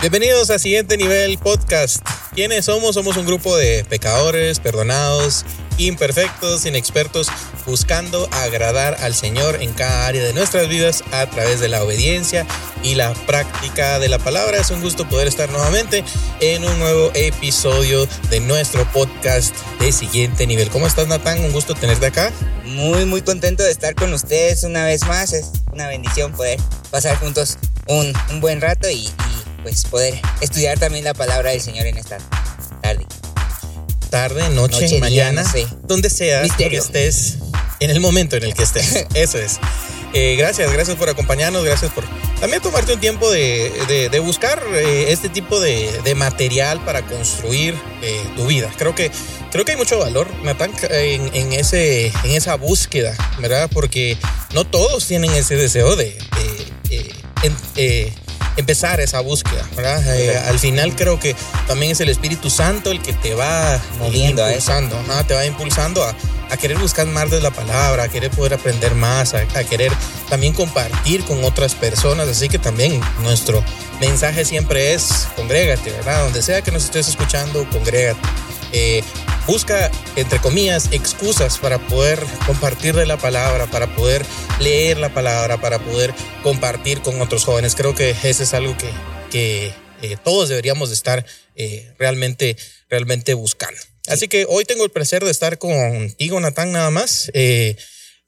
Bienvenidos a Siguiente Nivel Podcast. ¿Quiénes somos? Somos un grupo de pecadores, perdonados, imperfectos, inexpertos, buscando agradar al Señor en cada área de nuestras vidas a través de la obediencia y la práctica de la palabra. Es un gusto poder estar nuevamente en un nuevo episodio de nuestro podcast de Siguiente Nivel. ¿Cómo estás, Natán? Un gusto tenerte acá. Muy, muy contento de estar con ustedes una vez más. Es una bendición poder pasar juntos un, un buen rato y, y pues poder estudiar también la palabra del Señor en esta tarde. Tarde, noche, Noche, día, mañana, no sé. donde sea que estés, en el momento en el que estés. Eso es. Eh, gracias, gracias por acompañarnos, gracias por también tomarte un tiempo de, de- de buscar eh, este tipo de, de material para construir eh, tu vida. Creo que, creo que hay mucho valor, Natán, en, en ese, en esa búsqueda, ¿verdad? Porque no todos tienen ese deseo de, en- empezar esa búsqueda, ¿verdad? Eh, al final creo que también es el Espíritu Santo el que te va Moviendo a impulsando, ajá, te va impulsando a, a querer buscar más de la palabra, a querer poder aprender más, a, a querer también compartir con otras personas. Así que también nuestro mensaje siempre es congrégate, ¿verdad? Donde sea que nos estés escuchando, congrégate. Eh, busca, entre comillas, excusas para poder compartir de la palabra, para poder leer la palabra, para poder compartir con otros jóvenes. Creo que ese es algo que, que eh, todos deberíamos de estar eh, realmente, realmente buscando. Así que hoy tengo el placer de estar contigo, Natán, nada más. Eh,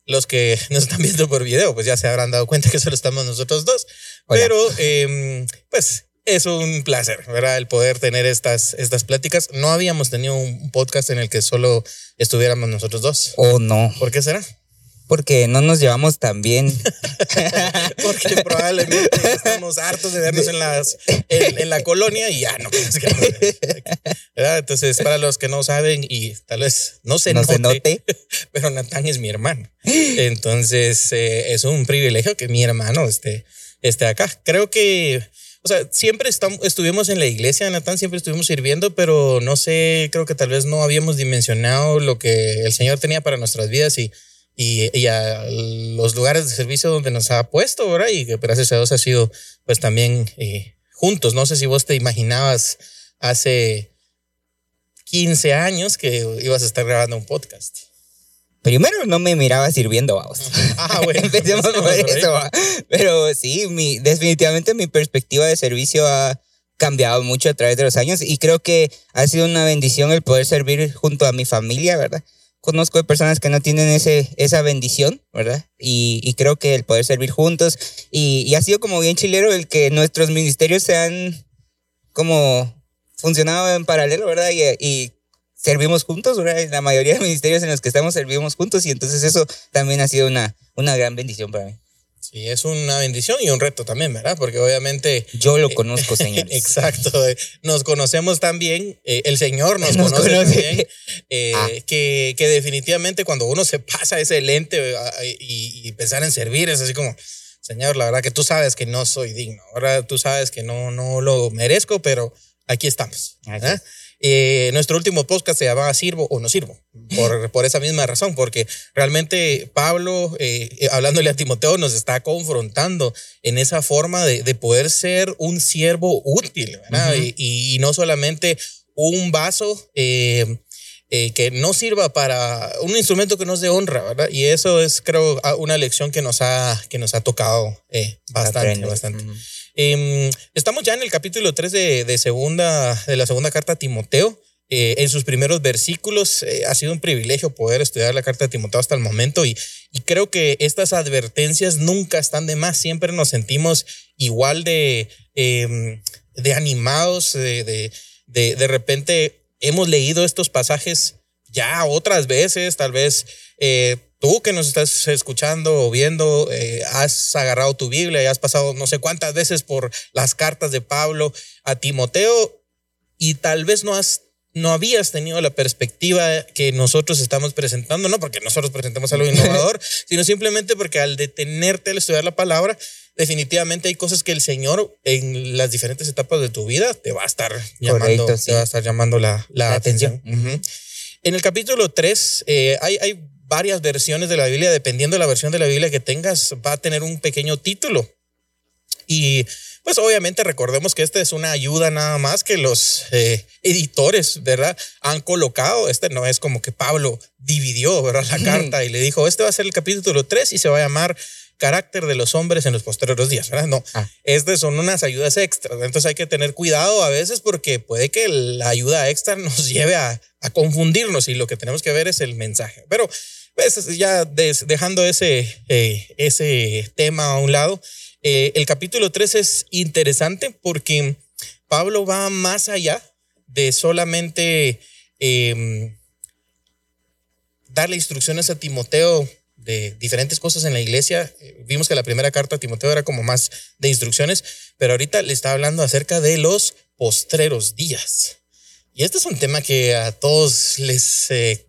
los que nos están viendo por video, pues ya se habrán dado cuenta que solo estamos nosotros dos. Hola. Pero, eh, pues es un placer, ¿verdad? El poder tener estas, estas pláticas. No habíamos tenido un podcast en el que solo estuviéramos nosotros dos. O no, ¿Por qué será? porque no nos llevamos tan bien. Porque probablemente estamos hartos de vernos en, las, en, en la colonia y ya no. ¿verdad? Entonces, para los que no saben y tal vez no se, no note, se note. pero Natán es mi hermano. Entonces, eh, es un privilegio que mi hermano esté, esté acá. Creo que, o sea, siempre estuvimos en la iglesia, Natán, siempre estuvimos sirviendo, pero no sé, creo que tal vez no habíamos dimensionado lo que el Señor tenía para nuestras vidas y, y, y a los lugares de servicio donde nos ha puesto, ¿verdad? Y que gracias a Dios ha sido, pues también eh, juntos. No sé si vos te imaginabas hace 15 años que ibas a estar grabando un podcast. Primero no me miraba sirviendo, vamos. Ah, bueno. Empecemos por eso. va. Pero sí, mi, definitivamente mi perspectiva de servicio ha cambiado mucho a través de los años y creo que ha sido una bendición el poder servir junto a mi familia, ¿verdad? Conozco de personas que no tienen ese, esa bendición, ¿verdad? Y, y creo que el poder servir juntos y, y ha sido como bien chilero el que nuestros ministerios se han como funcionado en paralelo, ¿verdad? Y, y servimos juntos, ¿verdad? La mayoría de ministerios en los que estamos servimos juntos y entonces eso también ha sido una, una gran bendición para mí. Sí, es una bendición y un reto también, ¿verdad? Porque obviamente... Yo lo conozco, señores. Exacto, eh, nos conocemos también, eh, el Señor nos, Nos conoce, conoce. también, eh, Ah. que, que definitivamente cuando uno se pasa ese lente eh, y, y pensar en servir es así como, Señor, la verdad que tú sabes que no soy digno, ahora tú sabes que no, no lo merezco, pero aquí estamos. Es. Eh, nuestro último podcast se llamaba Sirvo o no sirvo, por, por esa misma razón, porque realmente Pablo, eh, eh, hablándole a Timoteo, nos está confrontando en esa forma de, de poder ser un siervo útil, ¿verdad? Y, y no solamente un vaso eh, eh, que no sirva para un instrumento que nos dé honra, ¿verdad? Y eso es, creo, a- una lección que nos ha, que nos ha tocado eh, bastante, Aprende. bastante. Eh, estamos ya en el capítulo 3 de, de segunda, de la segunda carta a Timoteo. Eh, en sus primeros versículos eh, ha sido un privilegio poder estudiar la carta de Timoteo hasta el momento y, creo que estas advertencias nunca están de más, siempre nos sentimos igual de, eh, de animados, de, de, de, de repente hemos leído estos pasajes ya otras veces, tal vez eh, tú que nos estás escuchando o viendo, eh, has agarrado tu Biblia y has pasado no sé cuántas veces por las cartas de Pablo a Timoteo y tal vez no has no habías tenido la perspectiva que nosotros estamos presentando, no porque nosotros presentemos algo innovador, sino simplemente porque al detenerte al estudiar la palabra, definitivamente hay cosas que el Señor en las diferentes etapas de tu vida te va a estar llamando, Correcto, sí. te va a estar llamando la, la La atención. En el capítulo 3 eh, hay, hay varias versiones de la Biblia, dependiendo de la versión de la Biblia que tengas, va a tener un pequeño título. Y pues obviamente recordemos que esta es una ayuda nada más que los eh, editores, ¿verdad? Han colocado, este no es como que Pablo dividió, ¿verdad? La carta y le dijo, este va a ser el capítulo 3 y se va a llamar carácter de los hombres en los posteriores días, ¿verdad? No, ah. estas son unas ayudas extras, entonces hay que tener cuidado a veces porque puede que la ayuda extra nos lleve a, confundirnos y lo que tenemos que ver es el mensaje. Pero pues, ya dejando ese, eh, ese tema a un lado, eh, el capítulo 3 es interesante porque Pablo va más allá de solamente em, darle instrucciones a Timoteo de diferentes cosas en la iglesia. Eh, vimos que la primera carta a Timoteo era como más de instrucciones, pero ahorita le está hablando acerca de los postreros días. Y este es un tema que a todos les, eh,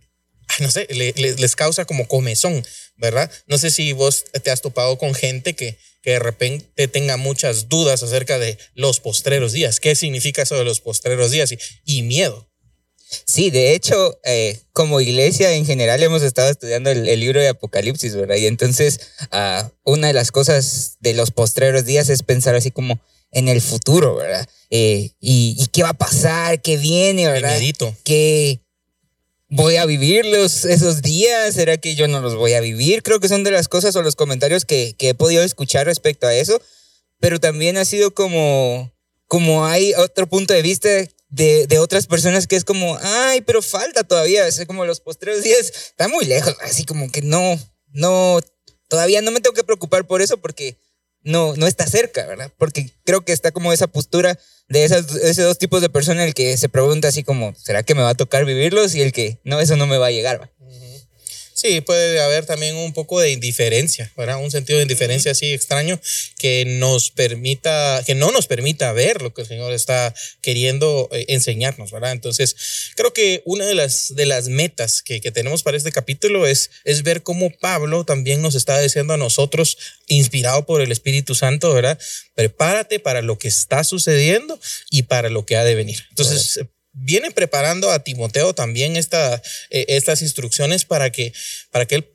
no sé, les, causa como comezón, ¿verdad? No sé si vos te has topado con gente que, que de repente tenga muchas dudas acerca de los postreros días. ¿Qué significa eso de los postreros días? y miedo. Sí, de hecho, eh, como iglesia en general hemos estado estudiando el, libro de Apocalipsis, ¿verdad? Y entonces, uh, una de las cosas de los postreros días es pensar así como en el futuro, ¿verdad? Eh, y, qué va a pasar, qué viene, ¿verdad? ¿Qué voy a vivir los, esos días? ¿Será que yo no los voy a vivir? Creo que son de las cosas o los comentarios que, que he podido escuchar respecto a eso, pero también ha sido como, como hay otro punto de vista de, de, otras personas que es como, ay, pero falta todavía, es como los postreros días, está muy lejos, así como que no, no, todavía no me tengo que preocupar por eso porque no, no está cerca, ¿verdad? Porque creo que está como esa postura de esas, esos dos tipos de personas, el que se pregunta así como, ¿será que me va a tocar vivirlos? Y el que, no, eso no me va a llegar. Sí, puede haber también un poco de indiferencia, ¿verdad? Un sentido de indiferencia así extraño que nos permita, que no nos permita ver lo que el Señor está queriendo eh, enseñarnos, ¿verdad? Entonces, creo que una de las, de las metas que, que tenemos para este capítulo es, es ver cómo Pablo también nos está diciendo a nosotros, inspirado por el Espíritu Santo, ¿verdad? Prepárate para lo que está sucediendo y para lo que ha de venir. Entonces, viene preparando a Timoteo también esta, eh, estas instrucciones para que, para que él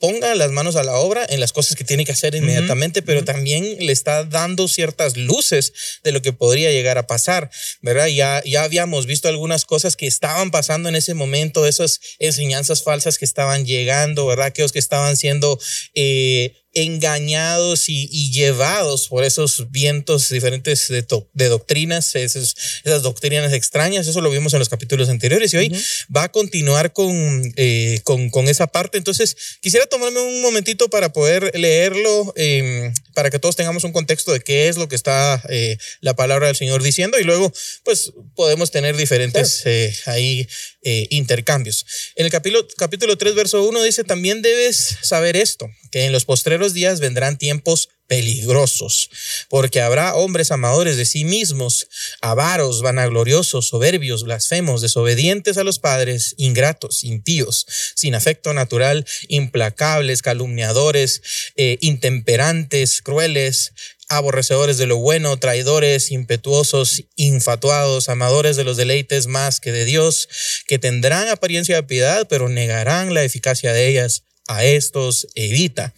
ponga las manos a la obra en las cosas que tiene que hacer inmediatamente, pero también le está dando ciertas luces de lo que podría llegar a pasar, ¿verdad? Ya, ya habíamos visto algunas cosas que estaban pasando en ese momento, esas enseñanzas falsas que estaban llegando, ¿verdad? Aquellos que estaban siendo... Eh, engañados y, llevados por esos vientos diferentes de, de doctrinas, esas, esas, doctrinas extrañas, eso lo vimos en los capítulos anteriores y hoy va a continuar con, eh, con, con, esa parte. Entonces, quisiera tomarme un momentito para poder leerlo, em, para que todos tengamos un contexto de qué es lo que está eh, la palabra del Señor diciendo y luego, pues, podemos tener diferentes eh, ahí intercambios. En el capítulo, capítulo 3, verso 1 dice, también debes saber esto, que en los postreros días vendrán tiempos peligrosos, porque habrá hombres amadores de sí mismos, avaros, vanagloriosos, soberbios, blasfemos, desobedientes a los padres, ingratos, impíos, sin afecto natural, implacables, calumniadores, eh, intemperantes, crueles, aborrecedores de lo bueno, traidores, impetuosos, infatuados, amadores de los deleites más que de Dios, que tendrán apariencia de piedad, pero negarán la eficacia de ellas a estos evita,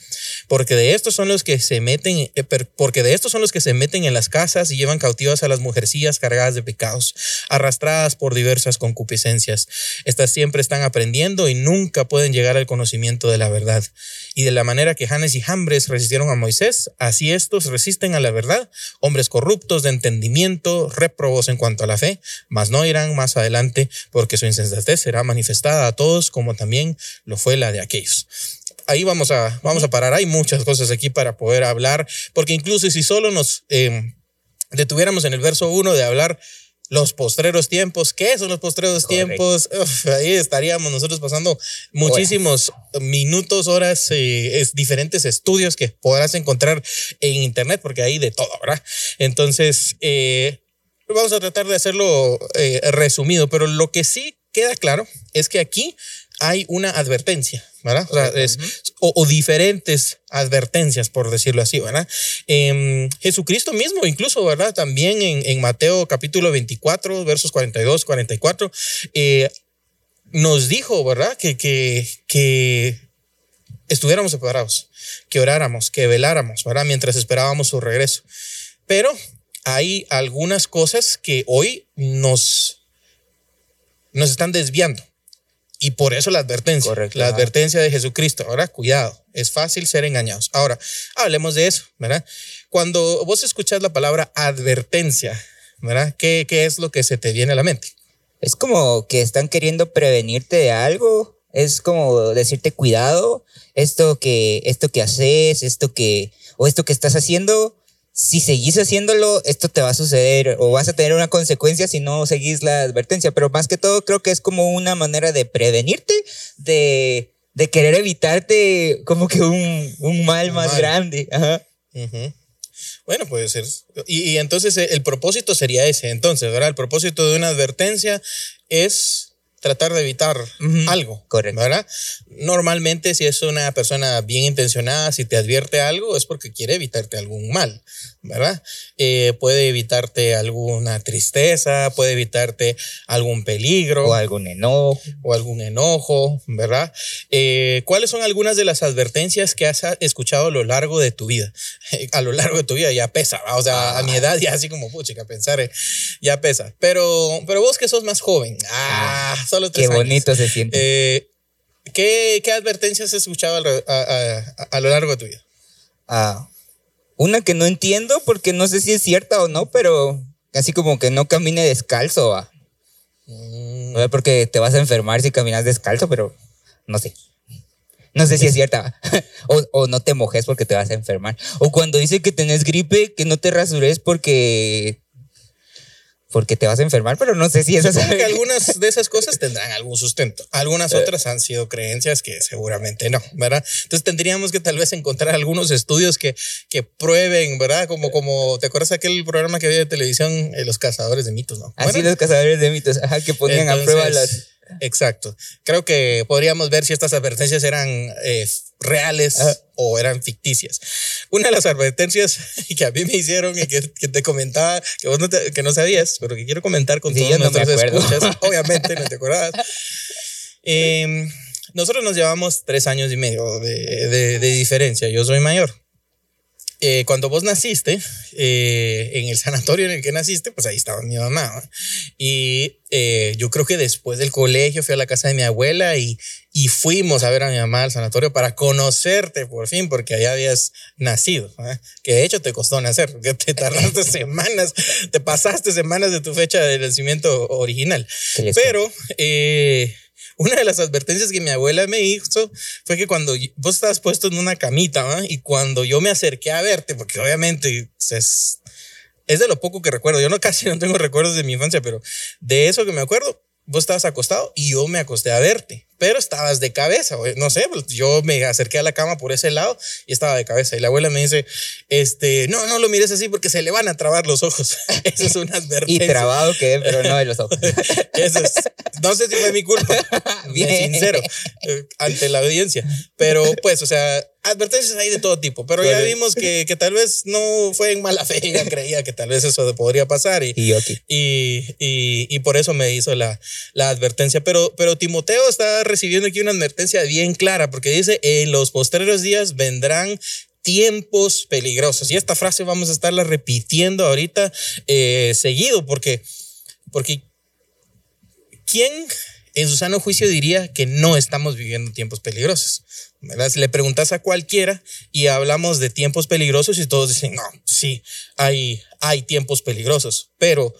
porque de estos son los que se meten, eh, porque de estos son los que se meten en las casas y llevan cautivas a las mujercillas cargadas de pecados, arrastradas por diversas concupiscencias. Estas siempre están aprendiendo y nunca pueden llegar al conocimiento de la verdad. Y de la manera que Janes y Jambres resistieron a Moisés, así estos resisten a la verdad, hombres corruptos de entendimiento, reprobos en cuanto a la fe, mas no irán más adelante, porque su insensatez será manifestada a todos, como también lo fue la de aquellos ahí vamos a, vamos a parar. Hay muchas cosas aquí para poder hablar, porque incluso si solo nos em, detuviéramos en el verso 1 de hablar los postreros tiempos, ¿qué son los postreros tiempos? ahí estaríamos nosotros pasando muchísimos minutos, horas, eh, es, diferentes estudios que podrás encontrar en internet, porque hay de todo, ¿verdad? Entonces, eh, vamos a tratar de hacerlo eh, resumido, pero lo que sí queda claro es que aquí hay una advertencia, ¿verdad? O, diferentes advertencias, por decirlo así, ¿verdad? Em, Jesucristo mismo, incluso, ¿verdad? También en, Mateo capítulo 24, versos 42, 44, eh, nos dijo, ¿verdad? Que, que, que estuviéramos separados, que oráramos, que veláramos, ¿verdad? Mientras esperábamos su regreso. Pero hay algunas cosas que hoy nos, nos están desviando. Y por eso la advertencia, Correcto, la ajá. advertencia de Jesucristo. Ahora, cuidado, es fácil ser engañados. Ahora, hablemos de eso, ¿verdad? Cuando vos escuchas la palabra advertencia, ¿verdad? ¿Qué, qué es lo que se te viene a la mente? Es como que están queriendo prevenirte de algo. Es como decirte cuidado, esto que, esto que haces, esto que, o esto que estás haciendo, si seguís haciéndolo, esto te va a suceder o vas a tener una consecuencia si no seguís la advertencia. Pero más que todo, creo que es como una manera de prevenirte, de, de querer evitarte como que un, un mal Un más mal. grande. Ajá. Bueno, puede ser. Y, y entonces eh, el propósito sería ese. Entonces, ¿verdad? El propósito de una advertencia es tratar de evitar algo. Correcto. ¿Verdad? Normalmente, si es una persona bien intencionada, si te advierte algo, es porque quiere evitarte algún mal. ¿Verdad? Eh, puede evitarte alguna tristeza, puede evitarte algún peligro O algún enojo. o algún enojo, ¿verdad? Eh, ¿Cuáles son algunas de las advertencias que has escuchado a lo largo de tu vida? A lo largo de tu vida ya pesa, o sea, a mi edad ya así como, puchica, pensar, eh, ya pesa. Pero, pero vos que sos más joven, ah, solo tres Qué años. bonito se siente. Eh, ¿qué, ¿Qué advertencias has escuchado a, a- a- a lo largo de tu vida? Ah, una que no entiendo porque no sé si es cierta o no, pero así como que no camine descalzo. ¿va? Mm, porque te vas a enfermar si caminas descalzo, pero no sé. No sé si es cierta. o, o no te mojes porque te vas a enfermar. O cuando dice que tenés gripe, que no te rasures porque. Porque te vas a enfermar, pero no sé si es que algunas de esas cosas tendrán algún sustento. Algunas otras han sido creencias que seguramente no, ¿verdad? Entonces tendríamos que tal vez encontrar algunos estudios que, que prueben, ¿verdad? Como, como, ¿te acuerdas aquel programa que había de televisión, eh, Los Cazadores de Mitos, no? Así Bueno, los cazadores de mitos, ajá, que ponían a prueba las. Exacto. Creo que podríamos ver si estas advertencias eran eh, reales Ajá. o eran ficticias. Una de las advertencias que a mí me hicieron y que, que te comentaba, que vos no, te- que no sabías, pero que quiero comentar con Sí, todos no nuestros escuchas, obviamente no te acordabas. Eh, nosotros nos llevamos tres años y medio de, de- de diferencia. Yo soy mayor. Eh, cuando vos naciste, eh, en el sanatorio en el que naciste, pues ahí estaba mi mamá. ¿no? Y eh, yo creo que después del colegio fui a la casa de mi abuela y, y fuimos a ver a mi mamá al sanatorio para conocerte por fin, porque allá habías nacido. Que de hecho te costó nacer, que te tardaste semanas, te pasaste semanas de tu fecha de nacimiento original. Pero eh, una de las advertencias que mi abuela me hizo fue que cuando vos estabas puesto en una camita y cuando yo me acerqué a verte, porque obviamente es, es de lo poco que recuerdo, yo no casi no tengo recuerdos de mi infancia, pero de eso que me acuerdo, vos estabas acostado y yo me acosté a verte, pero estabas de cabeza, no sé, pues, yo me acerqué a la cama por ese lado y estaba de cabeza y la abuela me dice, este, no, no lo mires así porque se le van a trabar los ojos. Eso es una Y advertencia. trabado quedé, pero no de los ojos. Eso es- no sé si fue mi culpa, bien sincero, eh, ante la audiencia. Pero pues, o sea, advertencias hay de todo tipo. Pero ya vimos que, que tal vez no fue en mala fe, ella creía que tal vez eso podría pasar y, Y yo aquí. y, y, y por eso me hizo la, la advertencia. Pero, pero Timoteo está recibiendo aquí una advertencia bien clara porque dice, en los postreros días vendrán tiempos peligrosos. Y esta frase vamos a estarla repitiendo ahorita eh, seguido porque, porque ¿quién en su sano juicio diría que no estamos viviendo tiempos peligrosos? ¿Verdad? Si le preguntas a cualquiera y hablamos de tiempos peligrosos y todos dicen, no, sí, hay, hay tiempos peligrosos. Pero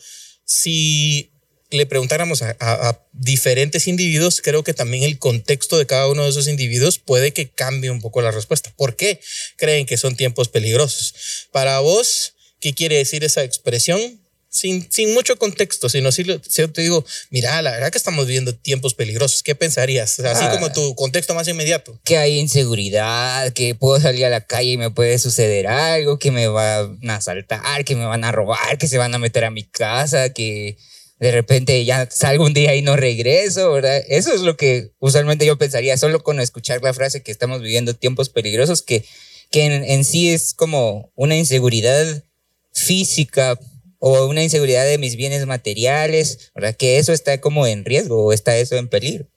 si le preguntáramos a, a- a diferentes individuos, creo que también el contexto de cada uno de esos individuos puede que cambie un poco la respuesta. ¿Por qué creen que son tiempos peligrosos? Para vos, ¿qué quiere decir esa expresión? Sin, sin mucho contexto, sino si, lo- si te digo, mira, la verdad que estamos viviendo tiempos peligrosos, ¿qué pensarías? Así Ah. como tu contexto más inmediato. que hay inseguridad, que puedo salir a la calle y me puede suceder algo, que me van a asaltar, que me van a robar, que se van a meter a mi casa, que de repente ya salgo un día y no regreso, ¿verdad? Eso es lo que usualmente yo pensaría, solo con escuchar la frase que estamos viviendo tiempos peligrosos, que, que en, sí es como una inseguridad física o una inseguridad de mis bienes materiales, ¿verdad? Que eso está como en riesgo o está eso en peligro.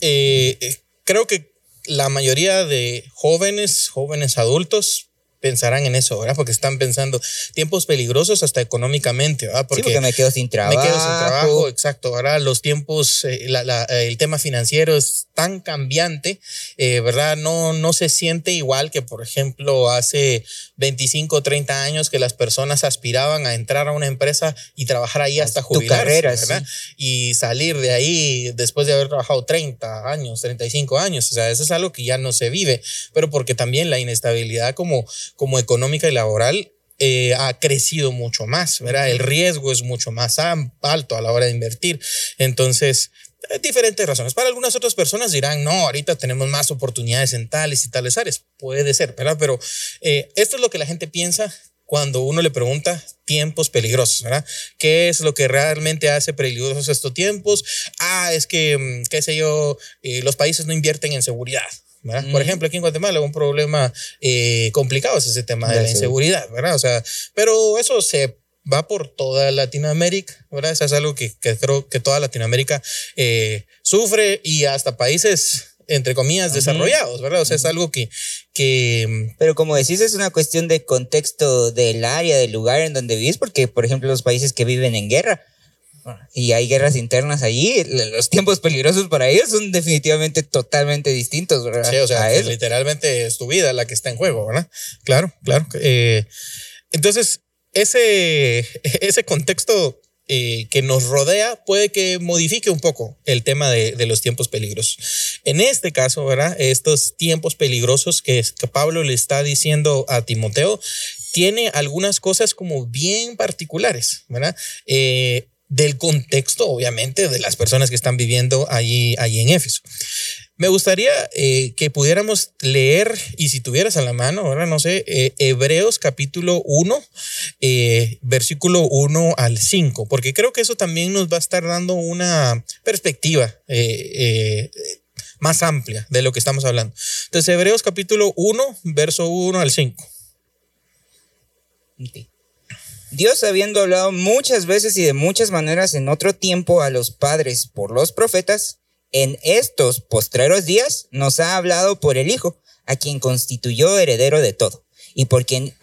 Eh, eh, creo que la mayoría de jóvenes, jóvenes adultos, pensarán en eso, ¿verdad? Porque están pensando tiempos peligrosos hasta económicamente, ¿verdad? Porque, sí, porque me quedo sin trabajo. Me quedo sin trabajo, exacto. Ahora los tiempos, eh, el tema financiero es tan cambiante, eh, ¿verdad? No, no se siente igual que, por ejemplo, hace 25 o 30 años que las personas aspiraban a entrar a una empresa y trabajar ahí hasta jubilarse, carrera, ¿verdad? Y salir de ahí después de haber trabajado 30 años, 35 años. O sea, eso es algo que ya no se vive, pero porque también la inestabilidad como como económica y laboral eh, ha crecido mucho más, ¿verdad? El riesgo es mucho más alto a la hora de invertir. Entonces, diferentes razones. Para algunas otras personas dirán, no, ahorita tenemos más oportunidades en tales y tales áreas. Puede ser, ¿verdad? Pero eh, esto es lo que la gente piensa cuando uno le pregunta tiempos peligrosos, ¿verdad? ¿Qué es lo que realmente hace peligrosos estos tiempos? Ah, es que, mm, qué sé yo, los países no invierten en seguridad. Por ejemplo, aquí en Guatemala un problema eh, complicado es ese tema de la inseguridad, ¿verdad? O sea, pero eso se va por toda Latinoamérica, ¿verdad? Eso es algo que, creo que toda Latinoamérica eh, sufre y hasta países entre comillas, desarrollados, ¿verdad? O sea, es algo que, que... Pero como decís, es una cuestión de contexto del área, del lugar en donde vivís, porque, por ejemplo, los países que viven en guerra, y hay guerras internas allí, los tiempos peligrosos para ellos son definitivamente totalmente distintos, ¿verdad? Sí, o sea, literalmente es tu vida la que está en juego, ¿verdad? Claro, claro. Eh, entonces, ese, ese contexto eh, que nos rodea puede que modifique un poco el tema de, los tiempos peligrosos. En este caso, ¿verdad? Estos tiempos peligrosos que, que Pablo le está diciendo a Timoteo, tiene algunas cosas como bien particulares, ¿verdad? Eh, del contexto, obviamente, de las personas que están viviendo allí, allí en Éfeso. Me gustaría eh, que pudiéramos leer, y si tuvieras a la mano, ahora no sé, eh, Hebreos capítulo 1, eh, versículo 1 al 5, porque creo que eso también nos va a estar dando una perspectiva más amplia de lo que estamos hablando. Entonces, Hebreos capítulo 1, verso 1 al 5. Dios, habiendo hablado muchas veces y de muchas maneras en otro tiempo a los padres por los profetas, en estos postreros días nos ha hablado por el Hijo, a quien constituyó heredero de todo, y por quien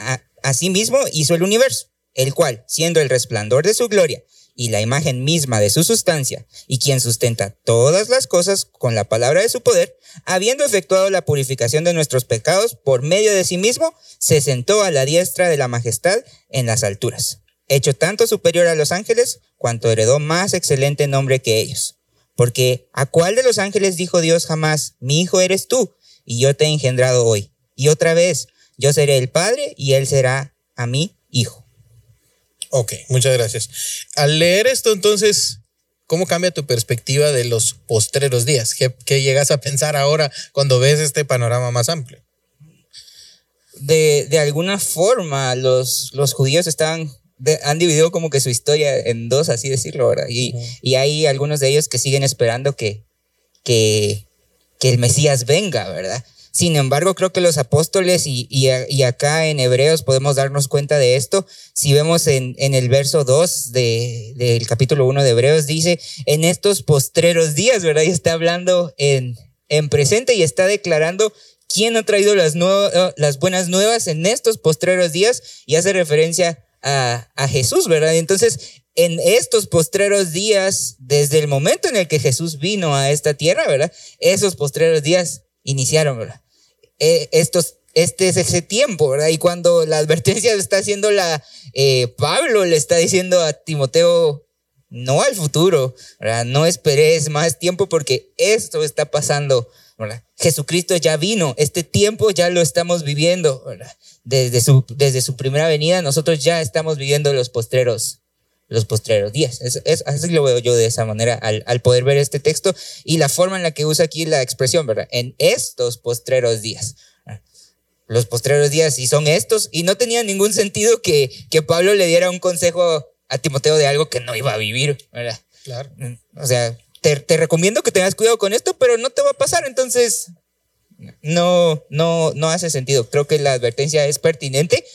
asimismo hizo el universo, el cual, siendo el resplandor de su gloria y la imagen misma de su sustancia, y quien sustenta todas las cosas con la palabra de su poder, habiendo efectuado la purificación de nuestros pecados por medio de sí mismo, se sentó a la diestra de la majestad en las alturas, hecho tanto superior a los ángeles, cuanto heredó más excelente nombre que ellos. Porque ¿a cuál de los ángeles dijo Dios jamás, mi hijo eres tú, y yo te he engendrado hoy? Y otra vez, yo seré el Padre y él será a mí hijo. Ok, muchas gracias. Al leer esto, entonces, ¿cómo cambia tu perspectiva de los postreros días? ¿Qué, llegas a pensar ahora cuando ves este panorama más amplio? De, alguna forma, los, los judíos estaban han dividido como que su historia en dos, así decirlo, ¿verdad? Y, y hay algunos de ellos que siguen esperando que, que, que el Mesías venga, ¿verdad? Sin embargo, creo que los apóstoles y, acá en Hebreos podemos darnos cuenta de esto. Si vemos en, el verso 2 del capítulo 1 de Hebreos, dice, en estos postreros días, ¿verdad? Y está hablando en, en presente y está declarando quién ha traído las, las buenas nuevas en estos postreros días y hace referencia a, a Jesús, ¿verdad? Entonces, en estos postreros días, desde el momento en el que Jesús vino a esta tierra, ¿verdad? Esos postreros días iniciaron, ¿verdad? Eh, este es ese tiempo, ¿verdad? Y cuando la advertencia está haciendo la, eh, Pablo le está diciendo a Timoteo, no al futuro, ¿verdad? No esperes más tiempo porque esto está pasando, ¿verdad? Jesucristo ya vino, este tiempo ya lo estamos viviendo. Desde su, desde su primera venida nosotros ya estamos viviendo los postreros los postreros días. Es, así lo veo yo de esa manera al, al, poder ver este texto y la forma en la que usa aquí la expresión, ¿verdad? En estos postreros días. Los postreros días, y son estos, y no tenía ningún sentido que, que Pablo le diera un consejo a Timoteo de algo que no iba a vivir, ¿verdad? Claro. O sea, te, te recomiendo que tengas cuidado con esto, pero no te va a pasar, entonces no, no, no hace sentido. Creo que la advertencia es pertinente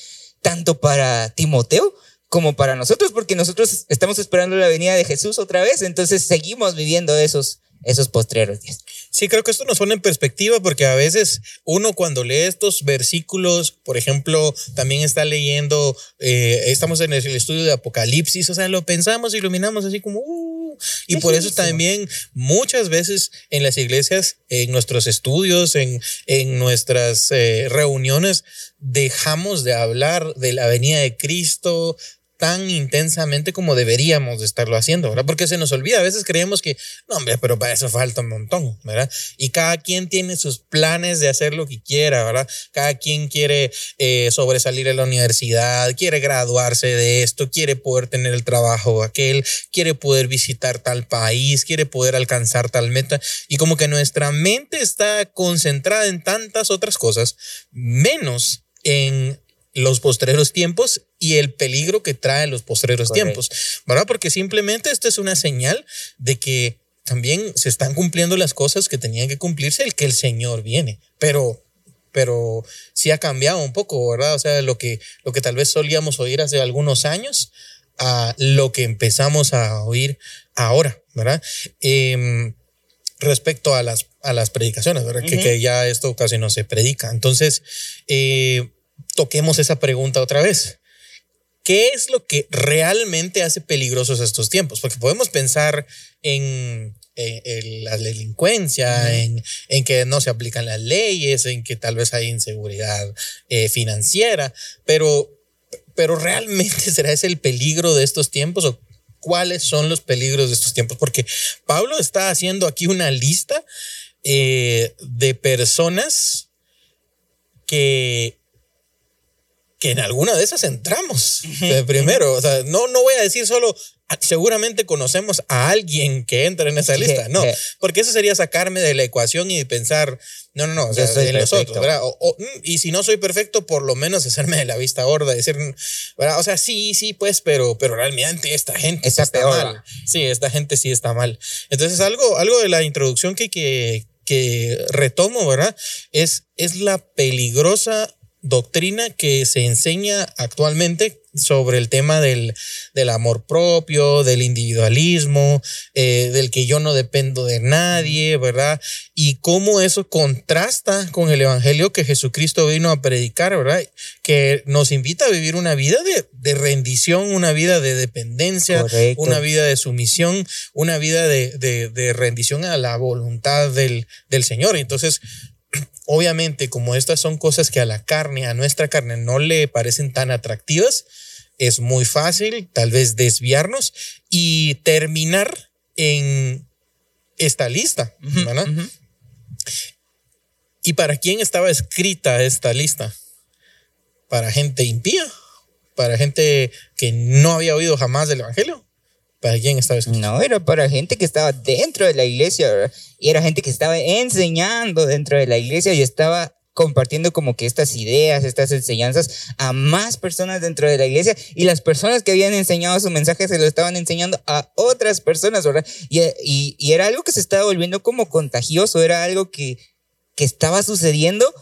tanto para Timoteo como para nosotros, porque nosotros estamos esperando la venida de Jesús otra vez, entonces seguimos viviendo esos, esos postreros días. Sí, creo que esto nos pone en perspectiva porque a veces uno cuando lee estos versículos, por ejemplo, también está leyendo, eh, estamos en el estudio de Apocalipsis, o sea, lo pensamos, iluminamos así como... Uh, y por eso también muchas veces en las iglesias, en nuestros estudios, en, en nuestras eh, reuniones, dejamos de hablar de la venida de Cristo, tan intensamente como deberíamos de estarlo haciendo, ¿verdad? Porque se nos olvida, a veces creemos que, no, hombre, pero para eso falta un montón, ¿verdad? Y cada quien tiene sus planes de hacer lo que quiera, ¿verdad? Cada quien quiere eh, sobresalir en la universidad, quiere graduarse de esto, quiere poder tener el trabajo aquel, quiere poder visitar tal país, quiere poder alcanzar tal meta. Y como que nuestra mente está concentrada en tantas otras cosas, menos en los postreros tiempos y el peligro que trae los postreros tiempos, ¿verdad? Porque simplemente esto es una señal de que también se están cumpliendo las cosas que tenían que cumplirse el que el Señor viene, pero pero sí ha cambiado un poco, ¿verdad? O sea, lo que, lo que tal vez solíamos oír hace algunos años a lo que empezamos a oír ahora, ¿verdad? Em, respecto a las, a las predicaciones, ¿verdad? que, que, ya esto casi no se predica. Entonces, eh, toquemos esa pregunta otra vez. ¿Qué es lo que realmente hace peligrosos estos tiempos? Porque podemos pensar en, la delincuencia, en, que no se aplican las leyes, en que tal vez hay inseguridad eh, financiera, pero, pero realmente será ese el peligro de estos tiempos o cuáles son los peligros de estos tiempos? Porque Pablo está haciendo aquí una lista eh, de personas que que en alguna de esas entramos primero. O sea, no, no voy a decir solo, ah, seguramente conocemos a alguien que entra en esa lista. No, porque eso sería sacarme de la ecuación y pensar, no, no, no, o sea, en los otros, ¿verdad? Mm, y si no soy perfecto, por lo menos hacerme de la vista gorda, decir, ¿verdad? O sea, sí, sí, pues, pero, pero realmente esta gente está, mal. Sí, esta gente sí está mal. Entonces, algo, algo de la introducción que, que, que retomo, ¿verdad? Es, es la peligrosa doctrina que se enseña actualmente sobre el tema del, del amor propio, del individualismo, eh, del que yo no dependo de nadie, ¿verdad? Y cómo eso contrasta con el evangelio que Jesucristo vino a predicar, ¿verdad? Que nos invita a vivir una vida de, de rendición, una vida de dependencia, una vida de sumisión, una vida de, de, de rendición a la voluntad del, del Señor. Entonces, obviamente, como estas son cosas que a la carne, a nuestra carne, no le parecen tan atractivas, es muy fácil tal vez desviarnos y terminar en esta lista. ¿Y para quién estaba escrita esta lista? ¿Para gente impía? ¿Para gente que no había oído jamás del Evangelio? ¿Para quién estaba escrito? No, era para gente que estaba dentro de la iglesia, y era gente que estaba enseñando dentro de la iglesia y estaba compartiendo como que estas ideas, estas enseñanzas a más personas dentro de la iglesia y las personas que habían enseñado su mensaje se lo estaban enseñando a otras personas, ¿verdad? Y, y, y era algo que se estaba volviendo como contagioso, era algo que, que estaba sucediendo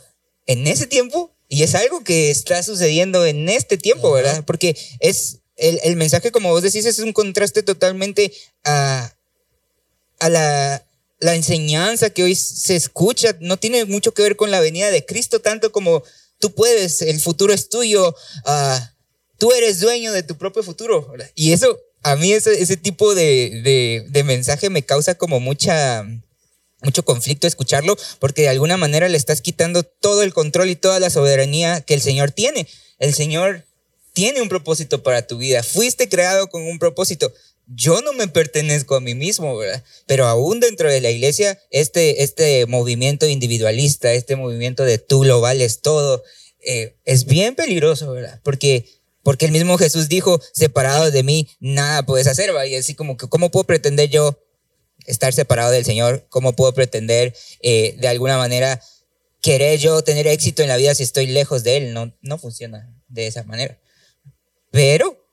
en ese tiempo y es algo que está sucediendo en este tiempo, ¿verdad? Porque es el, mensaje, como vos decís, es un contraste totalmente a, a la, la, enseñanza que hoy se escucha. No tiene mucho que ver con la venida de Cristo, tanto como tú puedes, el futuro es tuyo, uh, tú eres dueño de tu propio futuro. Y eso, a mí ese, ese tipo de, de, de mensaje me causa como mucha mucho conflicto escucharlo porque de alguna manera le estás quitando todo el control y toda la soberanía que el Señor tiene. El Señor tiene un propósito para tu vida. Fuiste creado con un propósito. Yo no me pertenezco a mí mismo, ¿verdad? Pero aún dentro de la iglesia, este, este movimiento individualista, este movimiento de tú lo vales todo, eh, es bien peligroso, ¿verdad? Porque, porque el mismo Jesús dijo, separado de mí, nada puedes hacer, ¿verdad? Y así como que, ¿cómo puedo pretender yo estar separado del Señor? ¿Cómo puedo pretender eh, de alguna manera querer yo tener éxito en la vida si estoy lejos de Él? No, no funciona de esa manera. Pero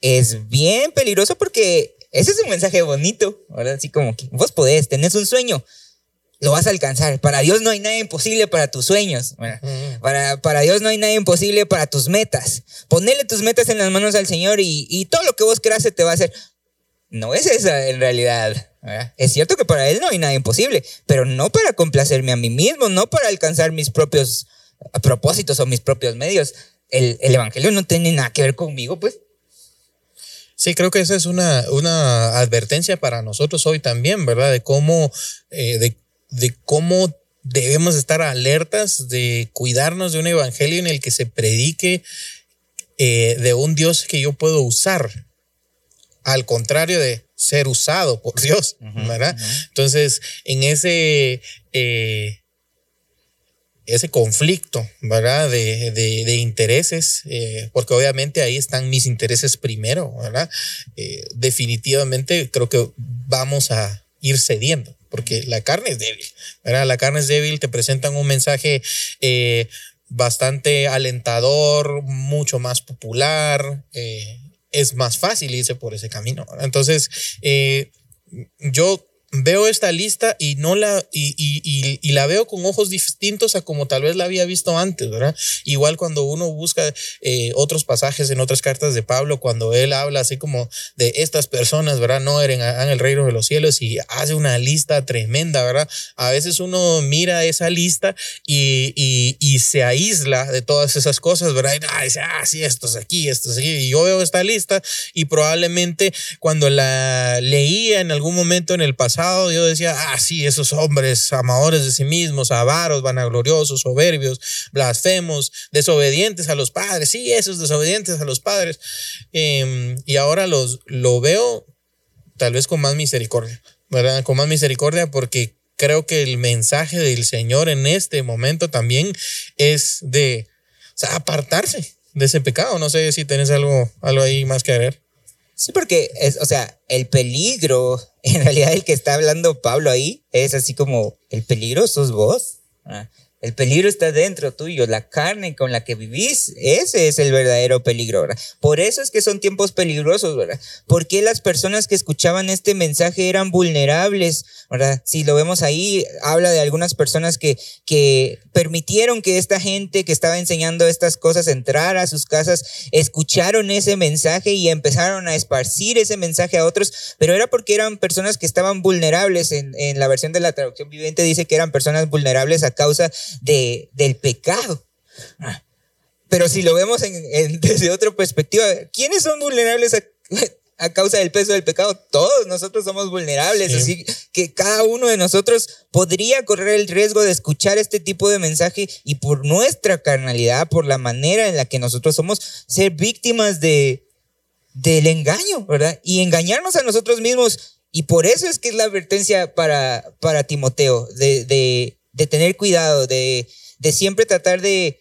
es bien peligroso porque ese es un mensaje bonito, ¿verdad? Así como que vos podés, tenés un sueño, lo vas a alcanzar. Para Dios no hay nada imposible para tus sueños. Para, para Dios no hay nada imposible para tus metas. Ponele tus metas en las manos al Señor y, y todo lo que vos creas se te va a hacer. No es esa en realidad. Es cierto que para Él no hay nada imposible, pero no para complacerme a mí mismo, no para alcanzar mis propios propósitos o mis propios medios. El, el Evangelio no tiene nada que ver conmigo, pues. Sí, creo que esa es una, una advertencia para nosotros hoy también, ¿verdad? De cómo, eh, de, de cómo debemos estar alertas de cuidarnos de un evangelio en el que se predique eh, de un Dios que yo puedo usar, al contrario de ser usado por Dios, ¿verdad? Entonces, en ese, eh, ese conflicto, ¿verdad? De, de, intereses, eh, porque obviamente ahí están mis intereses primero, ¿verdad? definitivamente creo que vamos a ir cediendo porque la carne es débil, ¿verdad? La carne es débil, te presentan un mensaje eh, bastante alentador, mucho más popular, eh, es más fácil irse por ese camino. Entonces, eh, yo veo esta lista y no la y, y, y, la veo con ojos distintos a como tal vez la había visto antes, ¿verdad? Igual cuando uno busca eh, otros pasajes en otras cartas de Pablo, cuando él habla así como de estas personas, ¿verdad? No eran el reino de los cielos y hace una lista tremenda, ¿verdad? A veces uno mira esa lista y, y se aísla de todas esas cosas, ¿verdad? Y dice, ah, sí, esto es aquí, esto es aquí. Y yo veo esta lista y probablemente cuando la leía en algún momento en el pasado, yo decía, ah, sí, esos hombres amadores de sí mismos, avaros, vanagloriosos, soberbios, blasfemos, desobedientes a los padres, sí, esos desobedientes a los padres. Em, y ahora los, lo veo tal vez con más misericordia, ¿verdad? Con más misericordia porque creo que el mensaje del Señor en este momento también es de apartarse de ese pecado. No sé si tienes algo, algo ahí más que agregar. Sí, porque es, o sea, el peligro, en realidad el que está hablando Pablo ahí, es así como, el peligro sos vos. Ah, el peligro está dentro tuyo, la carne con la que vivís, ese es el verdadero peligro, ¿verdad? Por eso es que son tiempos peligrosos, ¿verdad? Porque las personas que escuchaban este mensaje eran vulnerables, ¿verdad? Si lo vemos ahí, habla de algunas personas que, que permitieron que esta gente que estaba enseñando estas cosas entrara a sus casas, escucharon ese mensaje y empezaron a esparcir ese mensaje a otros, pero era porque eran personas que estaban vulnerables. En, la versión de la traducción viviente dice que eran personas vulnerables a causa de, del pecado. Pero si lo vemos en, desde otra perspectiva, ¿quiénes son vulnerables a, causa del peso del pecado? Todos nosotros somos vulnerables, así que cada uno de nosotros podría correr el riesgo de escuchar este tipo de mensaje y por nuestra carnalidad, por la manera en la que nosotros somos, ser víctimas de, del engaño, ¿verdad? Y engañarnos a nosotros mismos. Y por eso es que es la advertencia para, para Timoteo, de, de de tener cuidado, de, de siempre tratar de,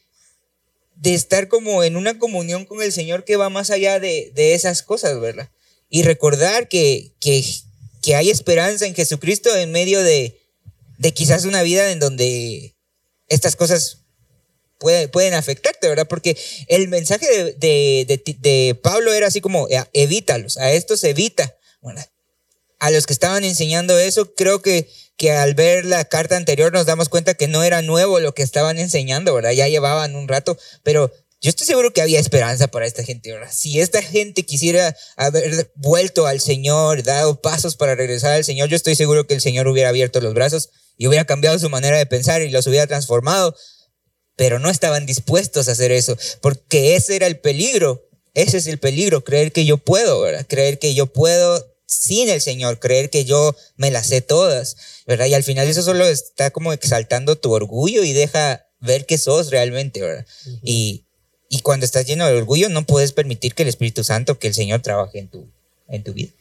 de estar como en una comunión con el Señor que va más allá de, de esas cosas, ¿verdad? Y recordar que, que, que, hay esperanza en Jesucristo en medio de, de quizás una vida en donde estas cosas pueden, pueden afectarte, ¿verdad? Porque el mensaje de, de, de Pablo era así como, evítalos, a estos evita, ¿verdad? A los que estaban enseñando eso, creo que que al ver la carta anterior nos damos cuenta que no era nuevo lo que estaban enseñando, ¿verdad? Ya llevaban un rato, pero yo estoy seguro que había esperanza para esta gente, ¿verdad? Si esta gente quisiera haber vuelto al Señor, dado pasos para regresar al Señor, yo estoy seguro que el Señor hubiera abierto los brazos y hubiera cambiado su manera de pensar y los hubiera transformado, pero no estaban dispuestos a hacer eso, porque ese era el peligro, ese es el peligro, creer que yo puedo, ¿verdad? Creer que yo puedo sin el Señor, creer que yo me las sé todas, ¿verdad? Y al final eso solo está como exaltando tu orgullo y deja ver que sos realmente, ¿verdad? y, y cuando estás lleno de orgullo no puedes permitir que el Espíritu Santo, que el Señor trabaje en tu, en tu vida.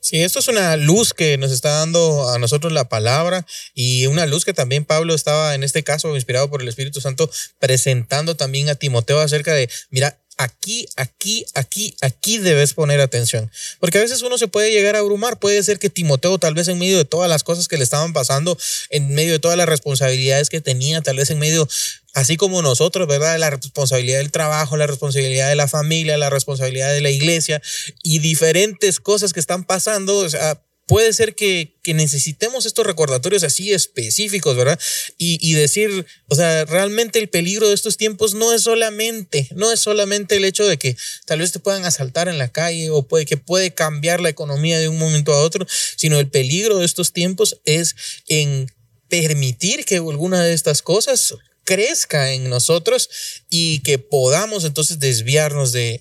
Sí, esto es una luz que nos está dando a nosotros la palabra y una luz que también Pablo estaba en este caso inspirado por el Espíritu Santo presentando también a Timoteo acerca de, mira, aquí, aquí, aquí, aquí debes poner atención. Porque a veces uno se puede llegar a abrumar. Puede ser que Timoteo, tal vez en medio de todas las cosas que le estaban pasando, en medio de todas las responsabilidades que tenía, tal vez en medio, así como nosotros, ¿verdad? La responsabilidad del trabajo, la responsabilidad de la familia, la responsabilidad de la iglesia y diferentes cosas que están pasando. O sea, puede ser que, que necesitemos estos recordatorios así específicos, ¿verdad? Y, y, decir, o sea, realmente el peligro de estos tiempos no es solamente, no es solamente el hecho de que tal vez te puedan asaltar en la calle o puede que puede cambiar la economía de un momento a otro, sino el peligro de estos tiempos es en permitir que alguna de estas cosas crezca en nosotros y que podamos entonces desviarnos de,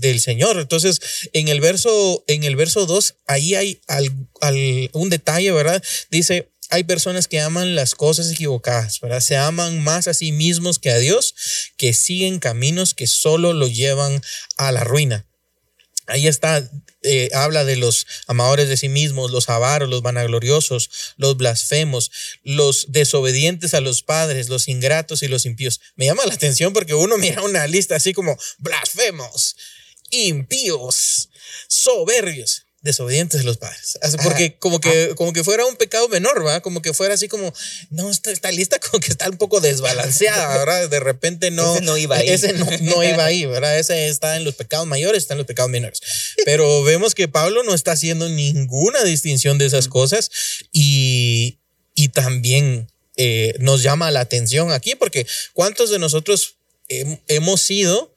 del Señor. Entonces, en el verso, en el verso 2, ahí hay un detalle, ¿verdad? Dice, hay personas que aman las cosas equivocadas, ¿verdad? Se aman más a sí mismos que a Dios, que siguen caminos que solo lo llevan a la ruina. Ahí está, eh, habla de los amadores de sí mismos, los avaros, los vanagloriosos, los blasfemos, los desobedientes a los padres, los ingratos y los impíos. Me llama la atención porque uno mira una lista así como blasfemos, impíos, soberbios desobedientes de los padres. Porque como que, ah. como que fuera un pecado menor, ¿va? Como que fuera así como, no, esta, lista como que está un poco desbalanceada, ¿verdad? De repente no. Ese no iba ahí. Ese no, iba ahí, ¿verdad? Ese está en los pecados mayores, está en los pecados menores. Pero vemos que Pablo no está haciendo ninguna distinción de esas cosas y, y también eh, nos llama la atención aquí, porque ¿cuántos de nosotros hemos sido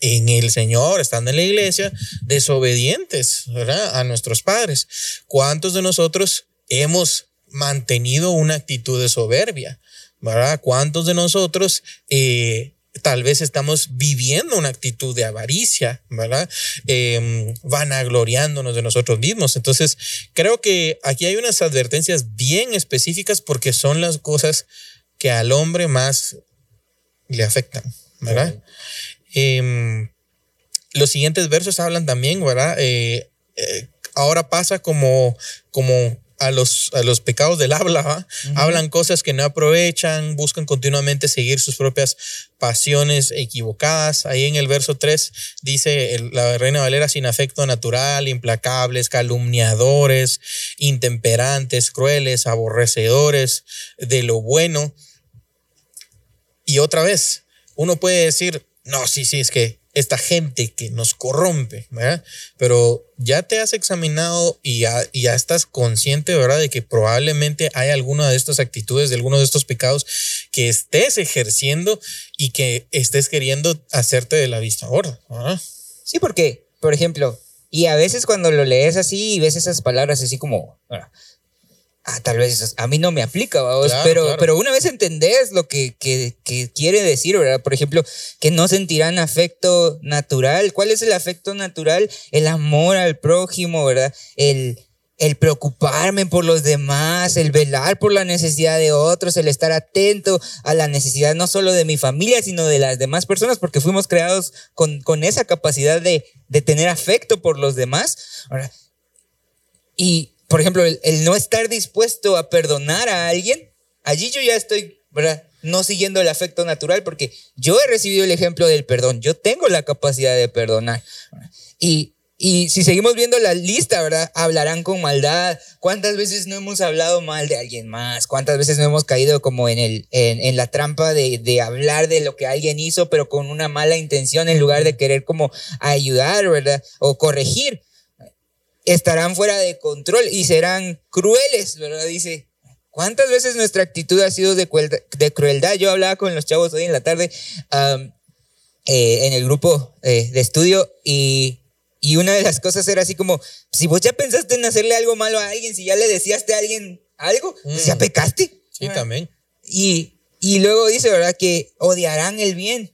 en el Señor, estando en la iglesia, desobedientes ¿verdad? a nuestros padres. ¿Cuántos de nosotros hemos mantenido una actitud de soberbia? ¿verdad? ¿Cuántos de nosotros eh, tal vez estamos viviendo una actitud de avaricia, ¿verdad? Eh, vanagloriándonos de nosotros mismos. Entonces, creo que aquí hay unas advertencias bien específicas porque son las cosas que al hombre más le afectan, ¿verdad? Em, los siguientes versos hablan también, ¿verdad? Eh, eh, ahora pasa como, como a los, a los pecados del habla, hablan cosas que no aprovechan, buscan continuamente seguir sus propias pasiones equivocadas. Ahí en el verso 3 dice la Reina Valera sin afecto natural, implacables, calumniadores, intemperantes, crueles, aborrecedores de lo bueno. Y otra vez, uno puede decir, no, sí, sí, es que esta gente que nos corrompe, ¿verdad? Pero ya te has examinado y ya, ya, estás consciente, ¿verdad? De que probablemente hay alguna de estas actitudes, de alguno de estos pecados que estés ejerciendo y que estés queriendo hacerte de la vista gorda, ¿verdad? Sí, porque, por ejemplo, y a veces cuando lo lees así y ves esas palabras así como, ah, tal vez a mí no me aplica, pero, pero una vez entendés lo que, que, quiere decir, ¿verdad? Por ejemplo, que no sentirán afecto natural. ¿Cuál es el afecto natural? El amor al prójimo, ¿verdad? El, el preocuparme por los demás, el velar por la necesidad de otros, el estar atento a la necesidad no solo de mi familia, sino de las demás personas, porque fuimos creados con, con esa capacidad de, de tener afecto por los demás. Y, por ejemplo, el, no estar dispuesto a perdonar a alguien, allí yo ya estoy, ¿verdad? No siguiendo el afecto natural porque yo he recibido el ejemplo del perdón, yo tengo la capacidad de perdonar. Y, y si seguimos viendo la lista, ¿verdad? Hablarán con maldad. ¿Cuántas veces no hemos hablado mal de alguien más? ¿Cuántas veces no hemos caído como en, el, en, en la trampa de, de, hablar de lo que alguien hizo, pero con una mala intención en lugar de querer como ayudar, ¿verdad? O corregir estarán fuera de control y serán crueles, ¿verdad? Dice, ¿cuántas veces nuestra actitud ha sido de, crueldad? Yo hablaba con los chavos hoy en la tarde eh, en el grupo eh, de estudio y, una de las cosas era así como, si vos ya pensaste en hacerle algo malo a alguien, si ya le decíaste a alguien algo, pues ya mm. pecaste. Sí, también. Y, y luego dice, ¿verdad? Que odiarán el bien.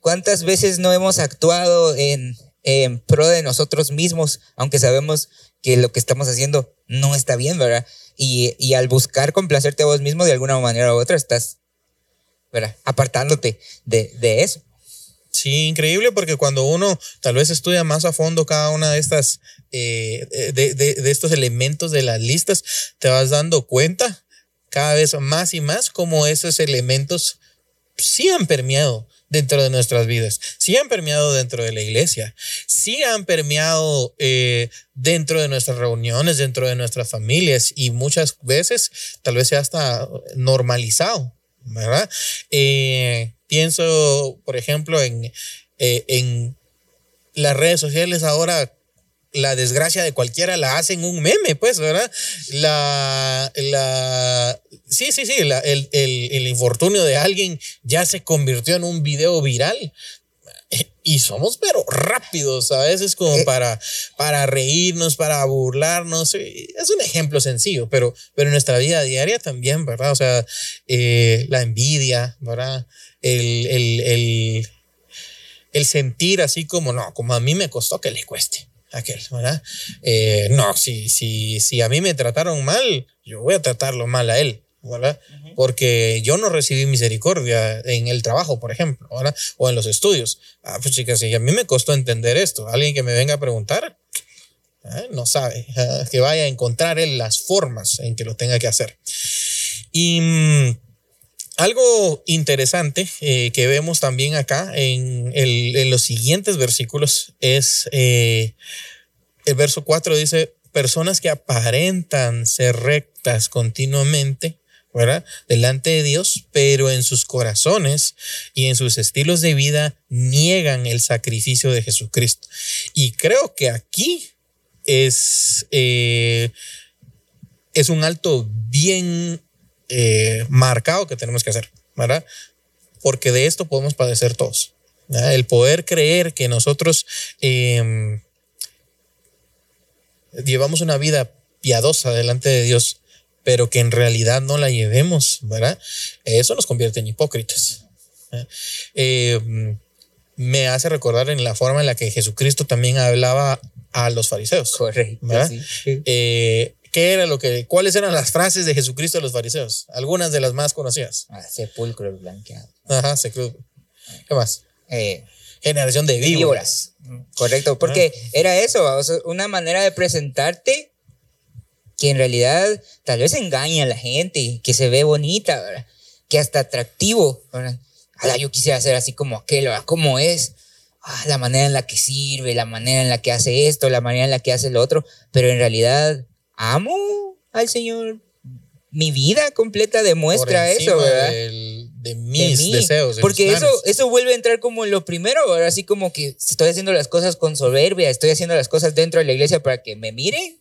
¿Cuántas veces no hemos actuado en, en pro de nosotros mismos, aunque sabemos que lo que estamos haciendo no está bien, ¿verdad? Y, al buscar complacerte a vos mismo de alguna manera u otra, estás, ¿verdad? Apartándote de, de eso. Sí, increíble porque cuando uno tal vez estudia más a fondo cada una de estas, eh, de, de, de, estos elementos de las listas, te vas dando cuenta cada vez más y más cómo esos elementos sí han permeado dentro de nuestras vidas, sí han permeado dentro de la iglesia, sí han permeado eh, dentro de nuestras reuniones, dentro de nuestras familias y muchas veces tal vez sea hasta normalizado, ¿verdad? Eh, pienso, por ejemplo, en, eh, en las redes sociales ahora la desgracia de cualquiera la hacen un meme, pues, ¿verdad? La, la, sí, sí, sí, el, el, el, infortunio de alguien ya se convirtió en un video viral. Y somos, pero rápidos, a veces como eh. para, para reírnos, para burlarnos. Es un ejemplo sencillo, pero, pero en nuestra vida diaria también, ¿verdad? O sea, eh, la envidia, ¿verdad? El, el, el, el sentir así como, no, como a mí me costó que le cueste aquel, ¿verdad? Eh, no, si, si, si a mí me trataron mal, yo voy a tratarlo mal a él, ¿verdad? Porque yo no recibí misericordia en el trabajo, por ejemplo, ¿verdad? O en los estudios. Ah, pues chicas, si a mí me costó entender esto, alguien que me venga a preguntar, ¿eh? no sabe, ¿eh? que vaya a encontrar él las formas en que lo tenga que hacer. Y mm, algo interesante eh, que vemos también acá en, en, los siguientes versículos es eh, el verso 4 dice, personas que aparentan ser rectas continuamente, Delante de Dios, pero en sus corazones y en sus estilos de vida niegan el sacrificio de Jesucristo. Y creo que aquí es, eh, es un alto bien eh, marcado que tenemos que hacer, ¿verdad? Porque de esto podemos padecer todos. El poder creer que nosotros em, llevamos una vida piadosa delante de Dios, pero que en realidad no la llevemos, ¿verdad? Eso nos convierte en hipócritas. Em, me hace recordar en la forma en la que Jesucristo también hablaba a los fariseos. Correcto. Eh, ¿Qué era lo que, ¿Cuáles eran las frases de Jesucristo a los fariseos? Algunas de las más conocidas. Ah, sepulcro blanqueado. Ajá, sepulcro. ¿Qué más? Eh, Generación de víboras. Correcto, porque era eso, una manera de presentarte que en realidad tal vez engaña a la gente, que se ve bonita, ¿verdad? que hasta atractivo. ¿verdad? yo quisiera ser así como aquel, ¿verdad? ¿Cómo es? Ah, la manera en la que sirve, la manera en la que hace esto, la manera en la que hace lo otro, pero en realidad amo al Señor. Mi vida completa demuestra eso, ¿verdad? de mis deseos. Porque eso, eso vuelve a entrar como en lo primero, ¿verdad? Así como que estoy haciendo las cosas con soberbia, estoy haciendo las cosas dentro de la iglesia para que me miren,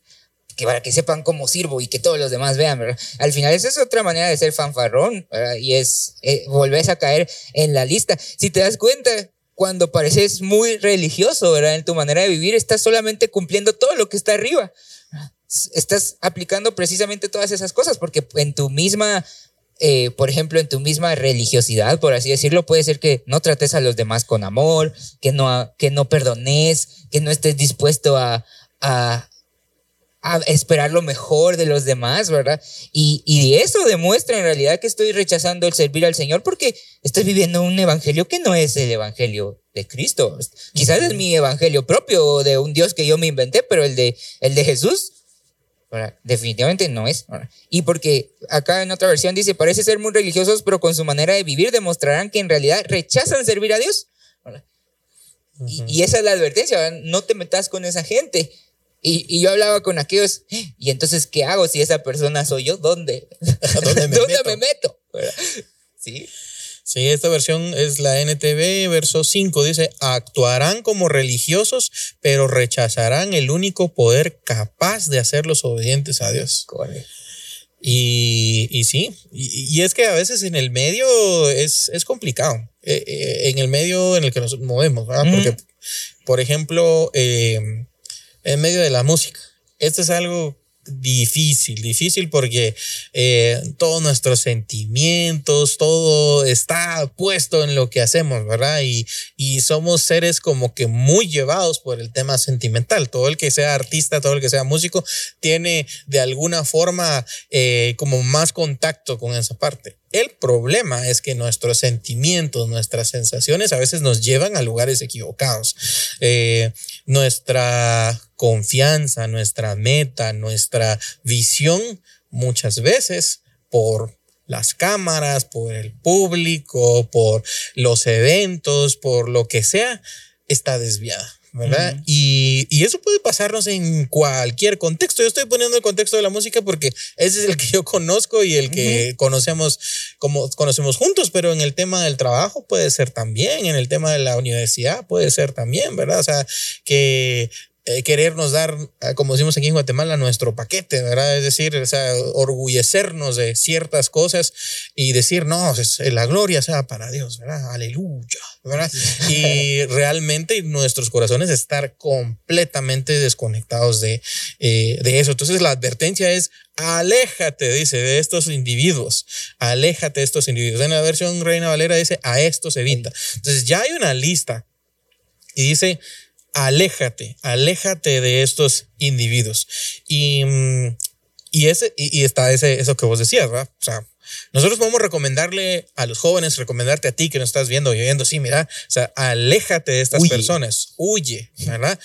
que para que sepan cómo sirvo y que todos los demás vean. Al final esa es otra manera de ser fanfarrón. Y es, eh, volvés a caer en la lista. Si te das cuenta, cuando pareces muy religioso. En tu manera de vivir, estás solamente cumpliendo todo lo que está arriba estás aplicando precisamente todas esas cosas, porque en tu misma, eh, por ejemplo, en tu misma religiosidad, por así decirlo, puede ser que no trates a los demás con amor, que no, que no perdones, que no estés dispuesto a, esperar lo mejor de los demás, ¿verdad? Y, y eso demuestra en realidad que estoy rechazando el servir al Señor porque estoy viviendo un evangelio que no es el evangelio de Cristo. Quizás es mi evangelio propio de un Dios que yo me inventé, pero el de, el de Jesús Definitivamente no es. Y porque acá en otra versión dice, parece ser muy religiosos, pero con su manera de vivir demostrarán que en realidad rechazan servir a Dios. y, esa es la advertencia, no te metas con esa gente. Y, yo hablaba con aquellos, y entonces, ¿qué hago si esa persona soy yo? ¿Dónde? ¿Dónde me ¿Dónde Me meto? ¿Sí? Sí, esta versión es la NTV, verso 5, dice, actuarán como religiosos, pero rechazarán el único poder capaz de hacerlos obedientes a Dios. Y, y sí, y, es que a veces en el medio es, es complicado, eh, eh, en el medio en el que nos movemos, ¿verdad? Porque, por ejemplo, eh, en medio de la música, esto es algo difícil, difícil porque eh, todos nuestros sentimientos, todo está puesto en lo que hacemos, ¿verdad? Y, y somos seres como que muy llevados por el tema sentimental. Todo el que sea artista, todo el que sea músico, tiene de alguna forma eh, como más contacto con esa parte. El problema es que nuestros sentimientos, nuestras sensaciones a veces nos llevan a lugares equivocados. Eh, nuestra confianza, nuestra meta, nuestra visión, muchas veces por las cámaras, por el público, por los eventos, por lo que sea, está desviada. ¿verdad? y, y, eso puede pasarnos en cualquier contexto. Yo estoy poniendo el contexto de la música porque ese es el que yo conozco y el que conocemos, como conocemos juntos, pero en el tema del trabajo puede ser también, en el tema de la universidad puede ser también, ¿verdad? O sea, que eh, querernos dar, ah, como decimos aquí en Guatemala, nuestro paquete, ¿verdad? Es decir, o sea, orgullecernos de ciertas cosas y decir, no, la gloria sea para Dios, ¿verdad? Aleluya, ¿verdad? Y realmente nuestros corazones estar completamente desconectados de, eh, de eso. Entonces la advertencia es, aléjate, dice, de estos individuos, aléjate de estos individuos. En la versión Reina Valera dice, a estos evita. Entonces ya hay una lista y dice, aléjate, aléjate de estos individuos. Y, mm, y, ese, y, está ese, eso que vos decías, ¿verdad? O sea, nosotros podemos recomendarle a los jóvenes, recomendarte a ti que nos estás viendo y oyendo, sí, mira, o sea, aléjate de estas personas, huye, ¿verdad?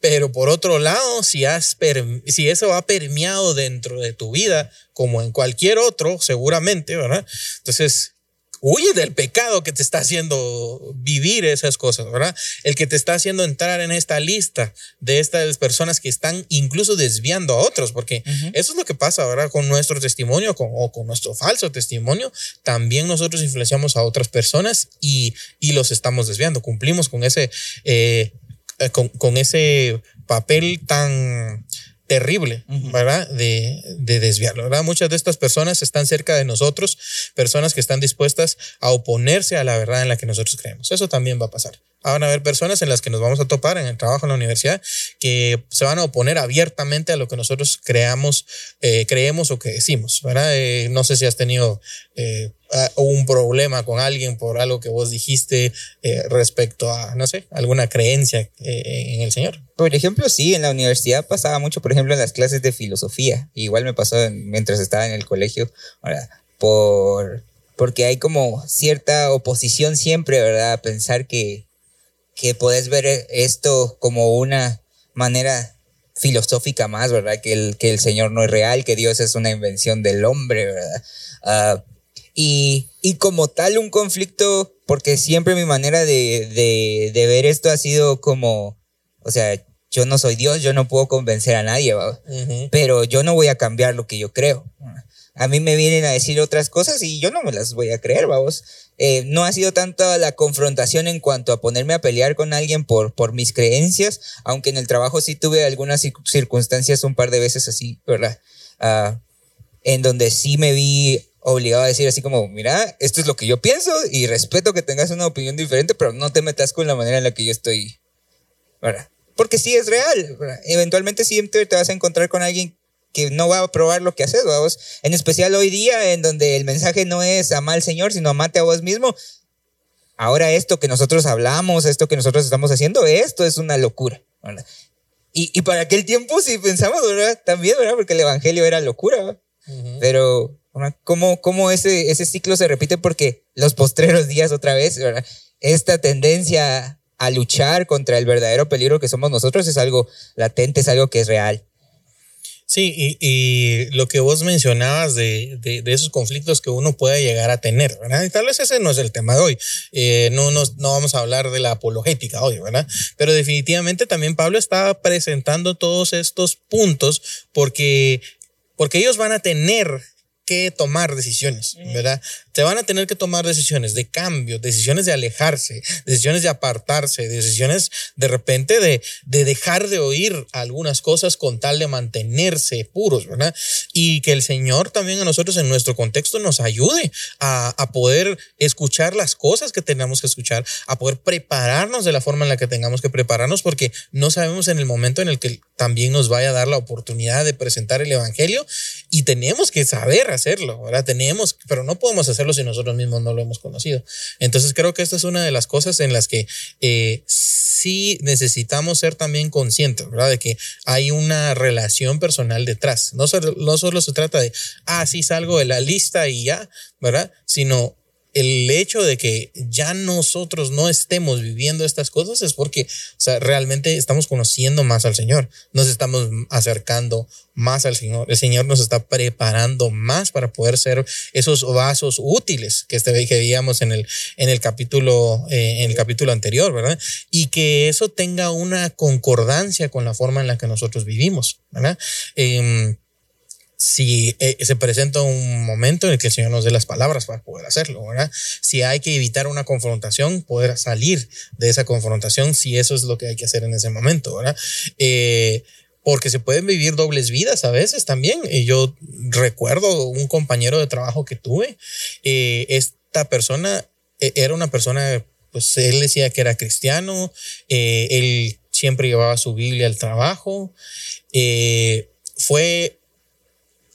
Pero por otro lado, si, has si eso ha permeado dentro de tu vida, como en cualquier otro, seguramente, ¿verdad? Entonces, huye del pecado que te está haciendo vivir esas cosas, ¿verdad? El que te está haciendo entrar en esta lista de estas personas que están incluso desviando a otros, porque eso es lo que pasa, ¿verdad? Con nuestro testimonio o con nuestro falso testimonio, también nosotros influenciamos a otras personas y, y los estamos desviando. Cumplimos con ese, eh, eh, con, con ese papel tan terrible, ¿verdad? De, de desviarlo, ¿verdad? Muchas de estas personas están cerca de nosotros, personas que están dispuestas a oponerse a la verdad en la que nosotros creemos. Eso también va a pasar. Van a haber personas en las que nos vamos a topar en el trabajo en la universidad que se van a oponer abiertamente a lo que nosotros creamos, eh, creemos o que decimos, ¿verdad? Eh, no sé si has tenido eh, un problema con alguien por algo que vos dijiste respecto a, no sé, alguna creencia en el Señor. Por ejemplo, sí, en la universidad pasaba mucho, por ejemplo, en las clases de filosofía. Igual me pasó mientras estaba en el colegio, ¿verdad? Por, porque hay como cierta oposición siempre, ¿verdad? A pensar que que puedes ver esto como una manera filosófica más, ¿verdad? Que el, que el Señor no es real, que Dios es una invención del hombre, ¿verdad? Ah, y, y, como tal un conflicto, porque siempre mi manera de, de, de, ver esto ha sido como, o sea, yo no soy Dios, yo no puedo convencer a nadie, ¿verdad? pero yo no voy a cambiar lo que yo creo. A mí me vienen a decir otras cosas y yo no me las voy a creer, vamos. Eh, no ha sido tanto la confrontación en cuanto a ponerme a pelear con alguien por, por mis creencias, aunque en el trabajo sí tuve algunas circunstancias un par de veces así, ¿verdad? Ah, en donde sí me vi obligado a decir así como, mira, esto es lo que yo pienso y respeto que tengas una opinión diferente, pero no te metas con la manera en la que yo estoy, ¿verdad? Porque sí es real, eventualmente siempre te vas a encontrar con alguien que no va a probar lo que haces, vamos. En especial hoy día, en donde el mensaje no es amar al Señor, sino amate a vos mismo. Ahora esto que nosotros hablamos, esto que nosotros estamos haciendo, esto es una locura. Y, y, para aquel tiempo sí pensamos, ¿verdad? También, ¿verdad? Porque el Evangelio era locura. Pero, ¿cómo, cómo ese, ese ciclo se repite? Porque los postreros días otra vez, ¿verdad? Esta tendencia a luchar contra el verdadero peligro que somos nosotros es algo latente, es algo que es real. Sí, y, lo que vos mencionabas de, de, esos conflictos que uno puede llegar a tener, ¿verdad? Y tal vez ese no es el tema de hoy. Eh, no, no, no vamos a hablar de la apologética hoy, ¿verdad? Pero definitivamente también Pablo está presentando todos estos puntos porque, porque ellos van a tener que tomar decisiones, ¿verdad? Te van a tener que tomar decisiones de cambio, decisiones de alejarse, decisiones de apartarse, decisiones de repente de, de dejar de oír algunas cosas con tal de mantenerse puros, ¿verdad? Y que el Señor también a nosotros en nuestro contexto nos ayude a, a poder escuchar las cosas que tenemos que escuchar, a poder prepararnos de la forma en la que tengamos que prepararnos, porque no sabemos en el momento en el que también nos vaya a dar la oportunidad de presentar el Evangelio y tenemos que saber hacerlo, ¿verdad? Tenemos, pero no podemos hacer si nosotros mismos no lo hemos conocido. Entonces creo que esta es una de las cosas en las que eh, sí necesitamos ser también conscientes, ¿verdad? De que hay una relación personal detrás. No, no solo se trata de, ah, sí salgo de la lista y ya, ¿verdad? Sino el hecho de que ya nosotros no estemos viviendo estas cosas es porque, realmente estamos conociendo más al Señor, nos estamos acercando más al Señor, el Señor nos está preparando más para poder ser esos vasos útiles que, este, que veíamos en el, en el capítulo, eh, en el capítulo anterior, ¿verdad? Y que eso tenga una concordancia con la forma en la que nosotros vivimos, ¿verdad? Em, si eh, se presenta un momento en el que el Señor nos dé las palabras para poder hacerlo, ¿verdad? Si hay que evitar una confrontación, poder salir de esa confrontación, si eso es lo que hay que hacer en ese momento, ¿verdad? Eh, porque se pueden vivir dobles vidas a veces también. Y yo recuerdo un compañero de trabajo que tuve, eh, esta persona era una persona, pues él decía que era cristiano, él siempre llevaba su Biblia al trabajo, fue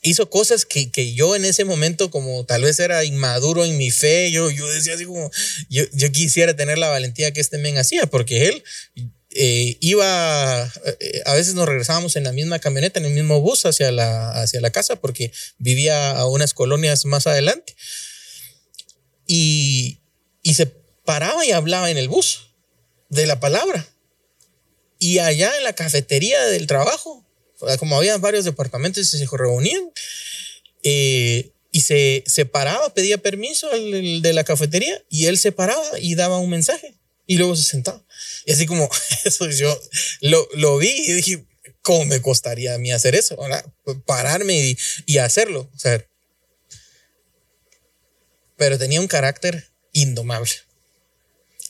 hizo cosas que, que, yo en ese momento, como tal vez era inmaduro en mi fe, yo, yo decía así como, yo, yo quisiera tener la valentía que este men hacía, porque él eh, iba, eh, a veces nos regresábamos en la misma camioneta, en el mismo bus hacia la, hacia la casa, porque vivía a unas colonias más adelante. Y, y se paraba y hablaba en el bus de la palabra. Y allá en la cafetería del trabajo, como había varios departamentos y se reunían, eh, y se, se paraba, pedía permiso al, de la cafetería y él se paraba y daba un mensaje y luego se sentaba. Y así como eso yo lo, lo vi y dije, ¿cómo me costaría a mí hacer eso? Pararme y, y hacerlo. O sea, pero tenía un carácter indomable.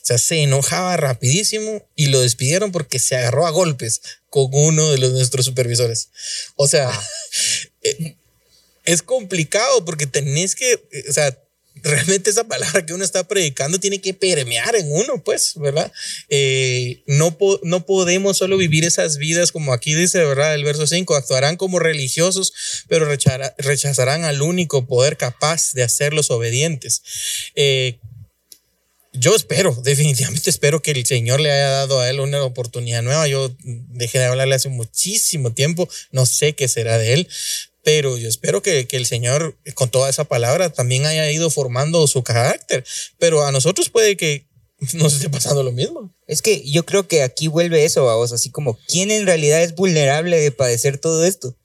O sea, se enojaba rapidísimo y lo despidieron porque se agarró a golpes con uno de los nuestros supervisores. O sea, ah. eh, es complicado porque tenés que, o sea, realmente esa palabra que uno está predicando tiene que permear en uno, pues, ¿verdad? Eh, no, no podemos solo vivir esas vidas como aquí dice, ¿verdad? El verso 5, actuarán como religiosos, pero rechazarán al único poder capaz de hacerlos obedientes. Eh, yo espero, definitivamente espero que el Señor le haya dado a él una oportunidad nueva. Yo dejé de hablarle hace muchísimo tiempo, no sé qué será de él, pero yo espero que, que, el Señor con toda esa palabra también haya ido formando su carácter. Pero a nosotros puede que nos esté pasando lo mismo. Es que yo creo que aquí vuelve eso a vos, así como, ¿quién en realidad es vulnerable de padecer todo esto?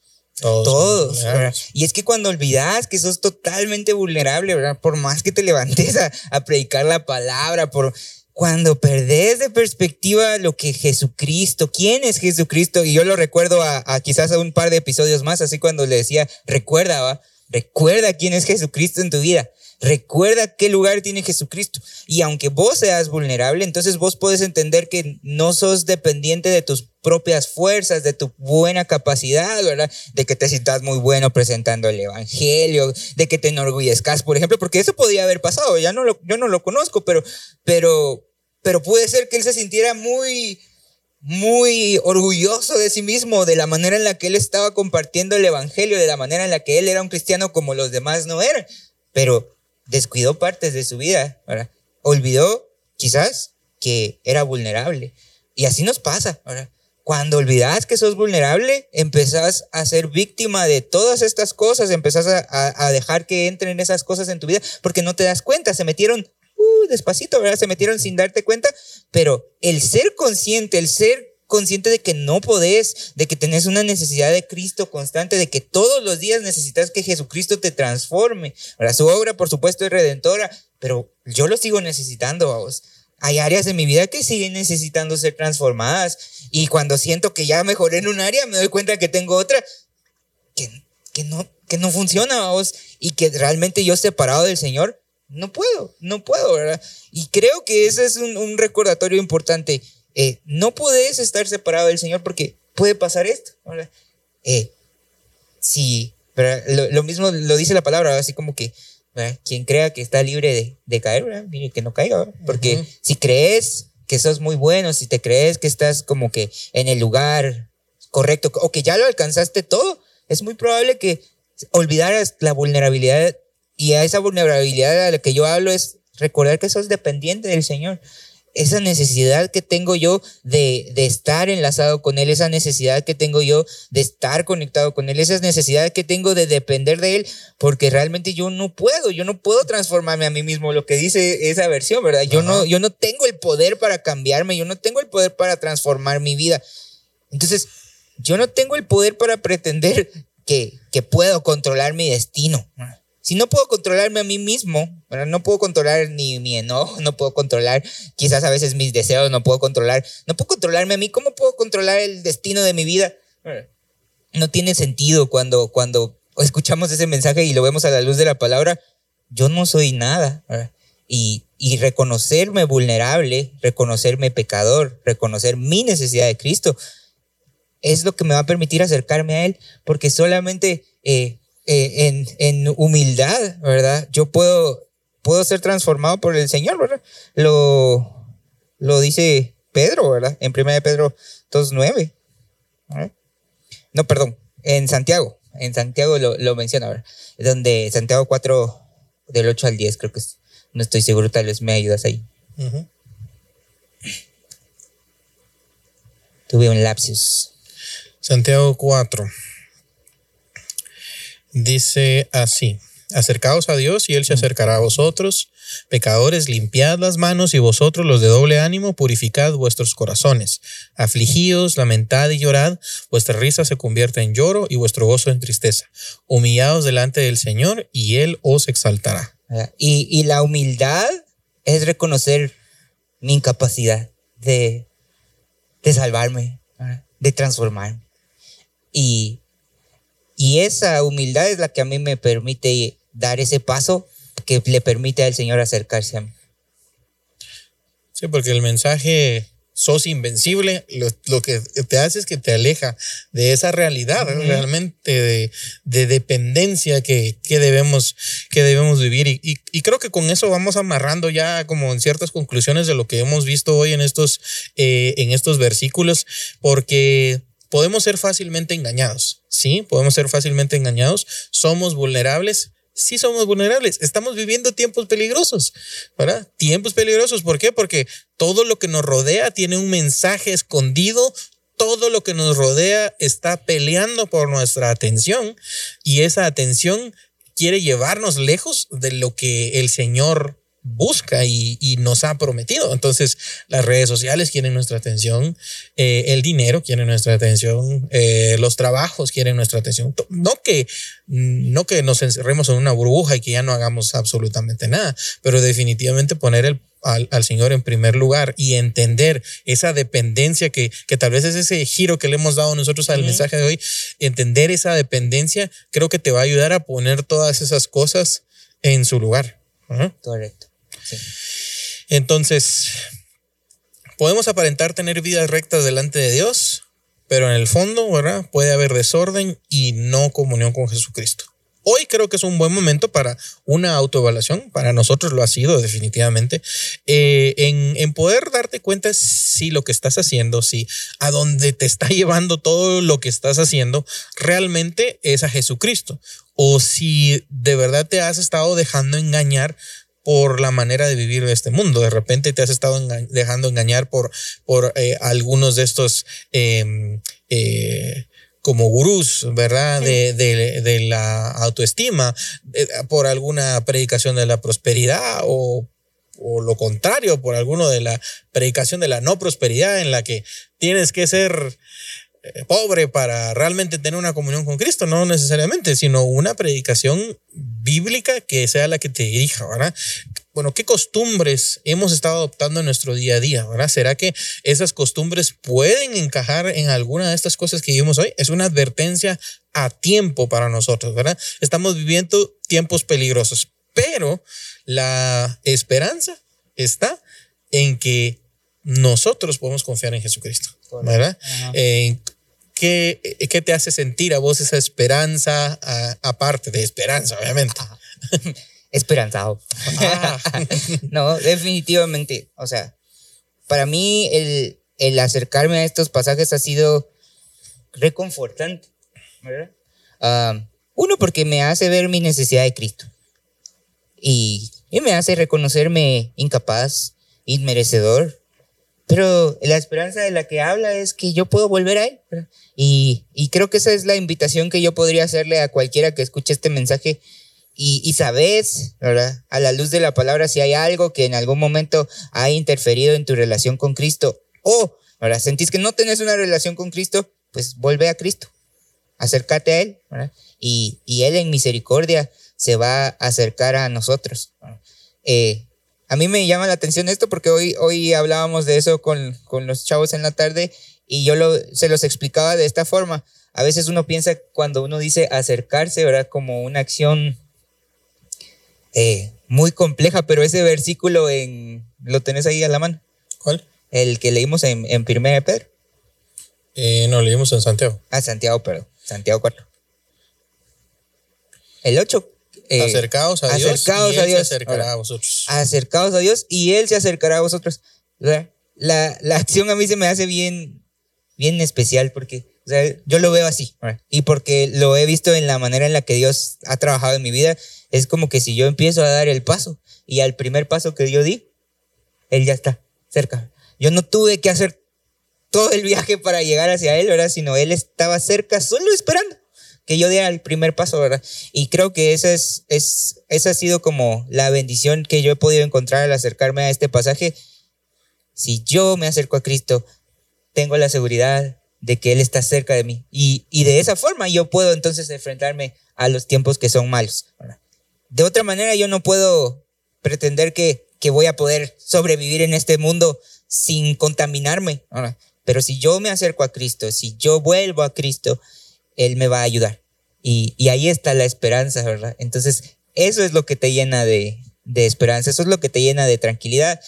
Todos. y es que cuando olvidas que sos totalmente vulnerable, ¿verdad? Por más que te levantes a, predicar la palabra, por cuando perdés de perspectiva lo que Jesucristo, quién es Jesucristo, y yo lo recuerdo a, quizás a un par de episodios más, así cuando le decía, recuerda, ¿va? recuerda quién es Jesucristo en tu vida. Recuerda qué lugar tiene Jesucristo. Y aunque vos seas vulnerable, entonces vos puedes entender que no sos dependiente de tus propias fuerzas, de tu buena capacidad, ¿verdad? De que te sientas muy bueno presentando el Evangelio, de que te enorgullezcas, por ejemplo, porque eso podía haber pasado. Ya no lo, yo no lo conozco, pero, pero, pero puede ser que él se sintiera muy, muy orgulloso de sí mismo, de la manera en la que él estaba compartiendo el Evangelio, de la manera en la que él era un cristiano como los demás no eran. Pero descuidó partes de su vida. Olvidó quizás que era vulnerable. Y así nos pasa. Cuando olvidas que sos vulnerable, empezás a ser víctima de todas estas cosas, empezás a, dejar que entren esas cosas en tu vida porque no te das cuenta, se metieron uh, despacito. Se metieron sin darte cuenta, pero el ser consciente, el ser consciente de que no podés, de que tenés una necesidad de Cristo constante, de que todos los días necesitas que Jesucristo te transforme. Ahora, su obra, por supuesto, es redentora, pero yo lo sigo necesitando, vos. Hay áreas de mi vida que siguen necesitando ser transformadas y cuando siento que ya mejoré en un área, me doy cuenta que tengo otra que, que, no, que no funciona, vos, y que realmente yo separado del Señor, no puedo, no puedo, ¿verdad? Y creo que ese es un recordatorio importante eh, no puedes estar separado del Señor porque puede pasar esto. Eh, sí, pero lo, mismo lo dice la palabra, así como que quien crea que está libre de, caer, mire que no caiga, porque si crees que sos muy bueno, si te crees que estás como que en el lugar correcto o que ya lo alcanzaste todo, es muy probable que olvidaras la vulnerabilidad y a esa vulnerabilidad a la que yo hablo es recordar que sos dependiente del Señor esa necesidad que tengo yo de, de, estar enlazado con Él, esa necesidad que tengo yo de estar conectado con Él, esa necesidad que tengo de depender de Él, porque realmente yo no puedo, yo no puedo transformarme a mí mismo, lo que dice esa versión, ¿verdad? Yo no, yo no tengo el poder para cambiarme, yo no tengo el poder para transformar mi vida. Entonces, yo no tengo el poder para pretender que, que puedo controlar mi destino. Si no puedo controlarme a mí mismo, no puedo controlar ni mi enojo, no puedo controlar quizás a veces mis deseos, no puedo controlar, no puedo controlarme a mí, ¿cómo puedo controlar el destino de mi vida? No tiene sentido cuando, cuando escuchamos ese mensaje y lo vemos a la luz de la palabra, yo no soy nada. Y, y reconocerme vulnerable, reconocerme pecador, reconocer mi necesidad de Cristo, es lo que me va a permitir acercarme a Él, porque solamente eh, eh, en, en, humildad, ¿verdad? Yo puedo, puedo ser transformado por el Señor, ¿verdad? Lo, lo dice Pedro, ¿verdad? En 1 Pedro 2.9. No, perdón, en Santiago, en Santiago lo, lo menciona, ¿verdad? Donde Santiago 4, del 8 al 10, creo que es. No estoy seguro, tal vez me ayudas ahí. Tuve un lapsus. Santiago 4. Dice así. Acercaos a Dios y Él se acercará a vosotros. Pecadores, limpiad las manos y vosotros los de doble ánimo, purificad vuestros corazones. Afligíos, lamentad y llorad, vuestra risa se convierte en lloro y vuestro gozo en tristeza. Humillaos delante del Señor y Él os exaltará. Y, la humildad es reconocer mi incapacidad de, de salvarme, de transformarme. Y, y esa humildad es la que a mí me permite dar ese paso que le permite al Señor acercarse a mí. Sí, porque el mensaje sos invencible, lo, que te hace es que te aleja de esa realidad realmente de, dependencia que, debemos, que debemos vivir. Y, creo que con eso vamos amarrando ya como en ciertas conclusiones de lo que hemos visto hoy en estos, eh, en estos versículos, porque podemos ser fácilmente engañados, ¿sí? Podemos ser fácilmente engañados, somos vulnerables, sí somos vulnerables. Estamos viviendo tiempos peligrosos, ¿verdad? Tiempos peligrosos. ¿Por qué? Porque todo lo que nos rodea tiene un mensaje escondido. Todo lo que nos rodea está peleando por nuestra atención y esa atención quiere llevarnos lejos de lo que el Señor busca y, nos ha prometido. Entonces, las redes sociales quieren nuestra atención, eh, el dinero quiere nuestra atención, eh, los trabajos quieren nuestra atención. No que, no que nos encerremos en una burbuja y que ya no hagamos absolutamente nada, pero definitivamente poner el al, Señor en primer lugar y entender esa dependencia que, que tal vez es ese giro que le hemos dado nosotros al mensaje de hoy, entender esa dependencia, creo que te va a ayudar a poner todas esas cosas en su lugar. Correcto. Entonces, podemos aparentar tener vidas rectas delante de Dios, pero en el fondo, ¿verdad? Puede haber desorden y no comunión con Jesucristo. Hoy creo que es un buen momento para una autoevaluación, para nosotros lo ha sido definitivamente, eh, en, en, poder darte cuenta si lo que estás haciendo, si a dónde te está llevando todo lo que estás haciendo, realmente es a Jesucristo, o si de verdad te has estado dejando engañar por la manera de vivir de este mundo. De repente te has estado dejando engañar por, por eh, algunos de estos em, eh, como gurús, ¿verdad? De, de, la autoestima, por alguna predicación de la prosperidad o, o lo contrario, por alguno de la predicación de la no prosperidad en la que tienes que ser eh, pobre para realmente tener una comunión con Cristo, no necesariamente, sino una predicación bíblica que sea la que te dirija, ¿verdad? Bueno, ¿qué costumbres hemos estado adoptando en nuestro día a día, ¿verdad? ¿Será que esas costumbres pueden encajar en alguna de estas cosas que vivimos hoy? Es una advertencia a tiempo para nosotros, ¿verdad? Estamos viviendo tiempos peligrosos, pero la esperanza está en que nosotros podemos confiar en Jesucristo, ¿verdad? ¿Qué, ¿qué, te hace sentir a vos esa esperanza, aparte de esperanza, obviamente? Esperanzado. Ah. no, definitivamente. O sea, para mí el, el, acercarme a estos pasajes ha sido reconfortante. ¿verdad? Ah, uno, porque me hace ver mi necesidad de Cristo. Y, y me hace reconocerme incapaz, inmerecedor, pero la esperanza de la que habla es que yo puedo volver a Él. Y, creo que esa es la invitación que yo podría hacerle a cualquiera que escuche este mensaje. Y, y sabes, ¿verdad? A la luz de la palabra, si hay algo que en algún momento ha interferido en tu relación con Cristo, o, ¿verdad? Sentís que no tenés una relación con Cristo, pues vuelve a Cristo. Acércate a Él, ¿verdad? Y, y Él en misericordia se va a acercar a nosotros. Eh, a mí me llama la atención esto porque hoy, hoy hablábamos de eso con, con los chavos en la tarde y yo lo, se los explicaba de esta forma. a veces uno piensa cuando uno dice acercarse, ¿verdad? Como una acción eh, muy compleja, pero ese versículo en, ¿lo tenés ahí a la mano? ¿Cuál? El que leímos en, en 1 Pedro. Eh, no, leímos en Santiago. Ah, Santiago, perdón. Santiago 4. El 8. Eh, acercaos a Dios. Acercaos a Dios. Se acercará a vosotros. Acercaos a Dios y Él se acercará a vosotros. La, la, la, acción a mí se me hace bien, bien especial porque o sea, yo lo veo así. Y porque lo he visto en la manera en la que Dios ha trabajado en mi vida, es como que si yo empiezo a dar el paso y al primer paso que yo di, Él ya está cerca. Yo no tuve que hacer todo el viaje para llegar hacia Él, ¿verdad? Sino Él estaba cerca solo esperando que yo diera el primer paso, ¿verdad? Y creo que esa, es, es, esa ha sido como la bendición que yo he podido encontrar al acercarme a este pasaje. Si yo me acerco a Cristo, tengo la seguridad de que Él está cerca de mí. Y, y de esa forma yo puedo entonces enfrentarme a los tiempos que son malos. De otra manera yo no puedo pretender que, que voy a poder sobrevivir en este mundo sin contaminarme. Pero si yo me acerco a Cristo, si yo vuelvo a Cristo, Él me va a ayudar. Y, ahí está la esperanza, ¿verdad? Entonces, eso es lo que te llena de, de esperanza, eso es lo que te llena de tranquilidad,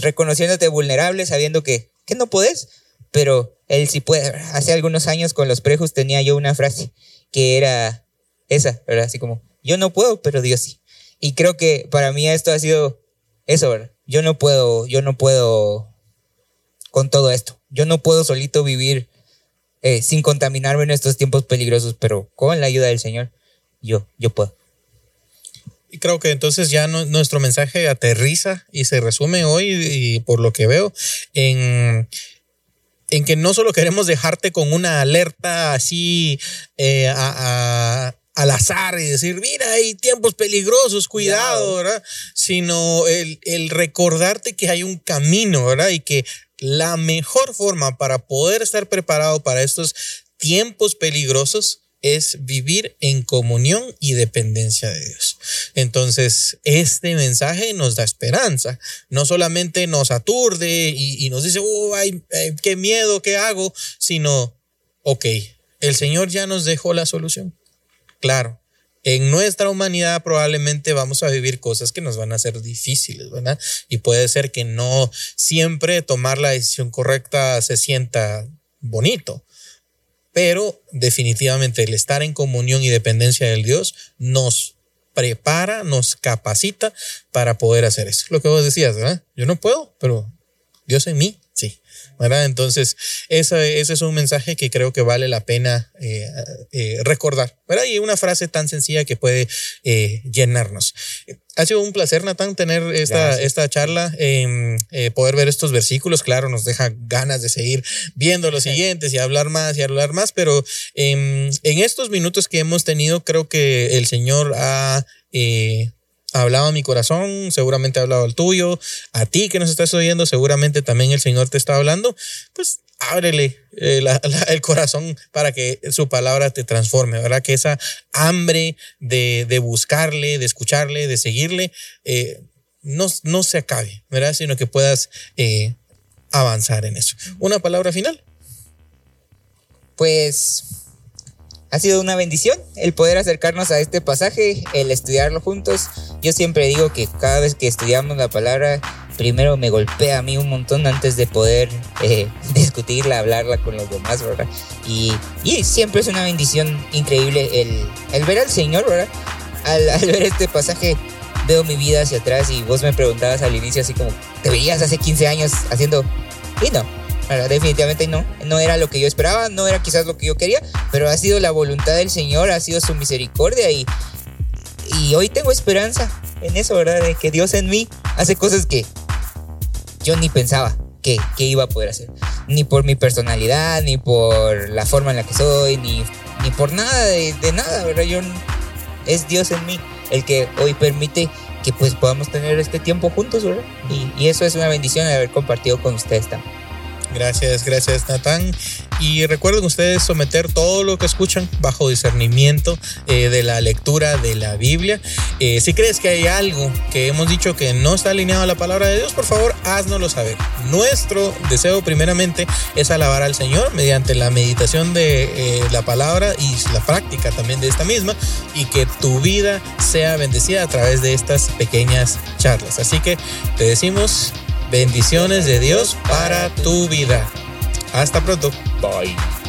reconociéndote vulnerable, sabiendo que, no puedes, pero Él sí puede. Hace algunos años con los prejos tenía yo una frase que era esa, ¿verdad? Así como, yo no puedo, pero Dios sí. Y creo que para mí esto ha sido eso, ¿verdad? Yo no puedo, yo no puedo con todo esto. Yo no puedo solito vivir eh, sin contaminarme en estos tiempos peligrosos, pero con la ayuda del Señor, yo, yo puedo. Y creo que entonces ya no, nuestro mensaje aterriza y se resume hoy, y por lo que veo, en, en que no solo queremos dejarte con una alerta así eh, a, a al azar y decir, mira, hay tiempos peligrosos, cuidado, ¿verdad? Sino el, el, recordarte que hay un camino, ¿verdad? Y que la mejor forma para poder estar preparado para estos tiempos peligrosos es vivir en comunión y dependencia de Dios. Entonces, este mensaje nos da esperanza. No solamente nos aturde y, nos dice, oh, ay, ay, qué miedo, qué hago, sino, ok, el Señor ya nos dejó la solución. Claro, en nuestra humanidad probablemente vamos a vivir cosas que nos van a ser difíciles, ¿verdad? Y puede ser que no siempre tomar la decisión correcta se sienta bonito, pero definitivamente el estar en comunión y dependencia del Dios nos prepara, nos capacita para poder hacer eso. Lo que vos decías, ¿verdad? Yo no puedo, pero Dios en mí. ¿Verdad? Entonces, ese, ese, es un mensaje que creo que vale la pena eh, eh, recordar, ¿verdad? Y una frase tan sencilla que puede eh, llenarnos. Ha sido un placer, Natán, tener esta, esta charla, eh, poder ver estos versículos. Claro, nos deja ganas de seguir viendo los siguientes y hablar más y hablar más, pero en estos minutos que hemos tenido, creo que el Señor ha hablado a mi corazón, seguramente ha hablado al tuyo, a ti que nos estás oyendo, seguramente también el Señor te está hablando, pues ábrele eh, el corazón para que su palabra te transforme, ¿verdad? Que esa hambre de, de buscarle, de escucharle, de seguirle, eh, no, no, se acabe, ¿verdad? Sino que puedas eh, avanzar en eso. ¿Una palabra final? Pues ha sido una bendición el poder acercarnos a este pasaje, el estudiarlo juntos. Yo siempre digo que cada vez que estudiamos la palabra, primero me golpea a mí un montón antes de poder eh, discutirla, hablarla con los demás, ¿verdad? Y, y, siempre es una bendición increíble el, el ver al Señor, ¿verdad? Al, ver este pasaje veo mi vida hacia atrás y vos me preguntabas al inicio así como, ¿te veías hace 15 años haciendo? Y no, definitivamente no, no era lo que yo esperaba, no era quizás lo que yo quería, pero ha sido la voluntad del Señor, ha sido su misericordia y, y hoy tengo esperanza en eso, ¿verdad? De que Dios en mí hace cosas que yo ni pensaba que, que iba a poder hacer. Ni por mi personalidad, ni por la forma en la que soy, ni, ni por nada de, nada, ¿verdad? Yo, es Dios en mí el que hoy permite que pues podamos tener este tiempo juntos, ¿verdad? Y, y eso es una bendición de haber compartido con ustedes también. Gracias, gracias Natán. Y recuerden ustedes someter todo lo que escuchan bajo discernimiento eh, de la lectura de la Biblia. Eh, si crees que hay algo que hemos dicho que no está alineado a la palabra de Dios, por favor, haznoslo saber. Nuestro deseo primeramente es alabar al Señor mediante la meditación de eh, la palabra y la práctica también de esta misma y que tu vida sea bendecida a través de estas pequeñas charlas. Así que te decimos bendiciones de Dios para tu vida. Hasta pronto. Bye.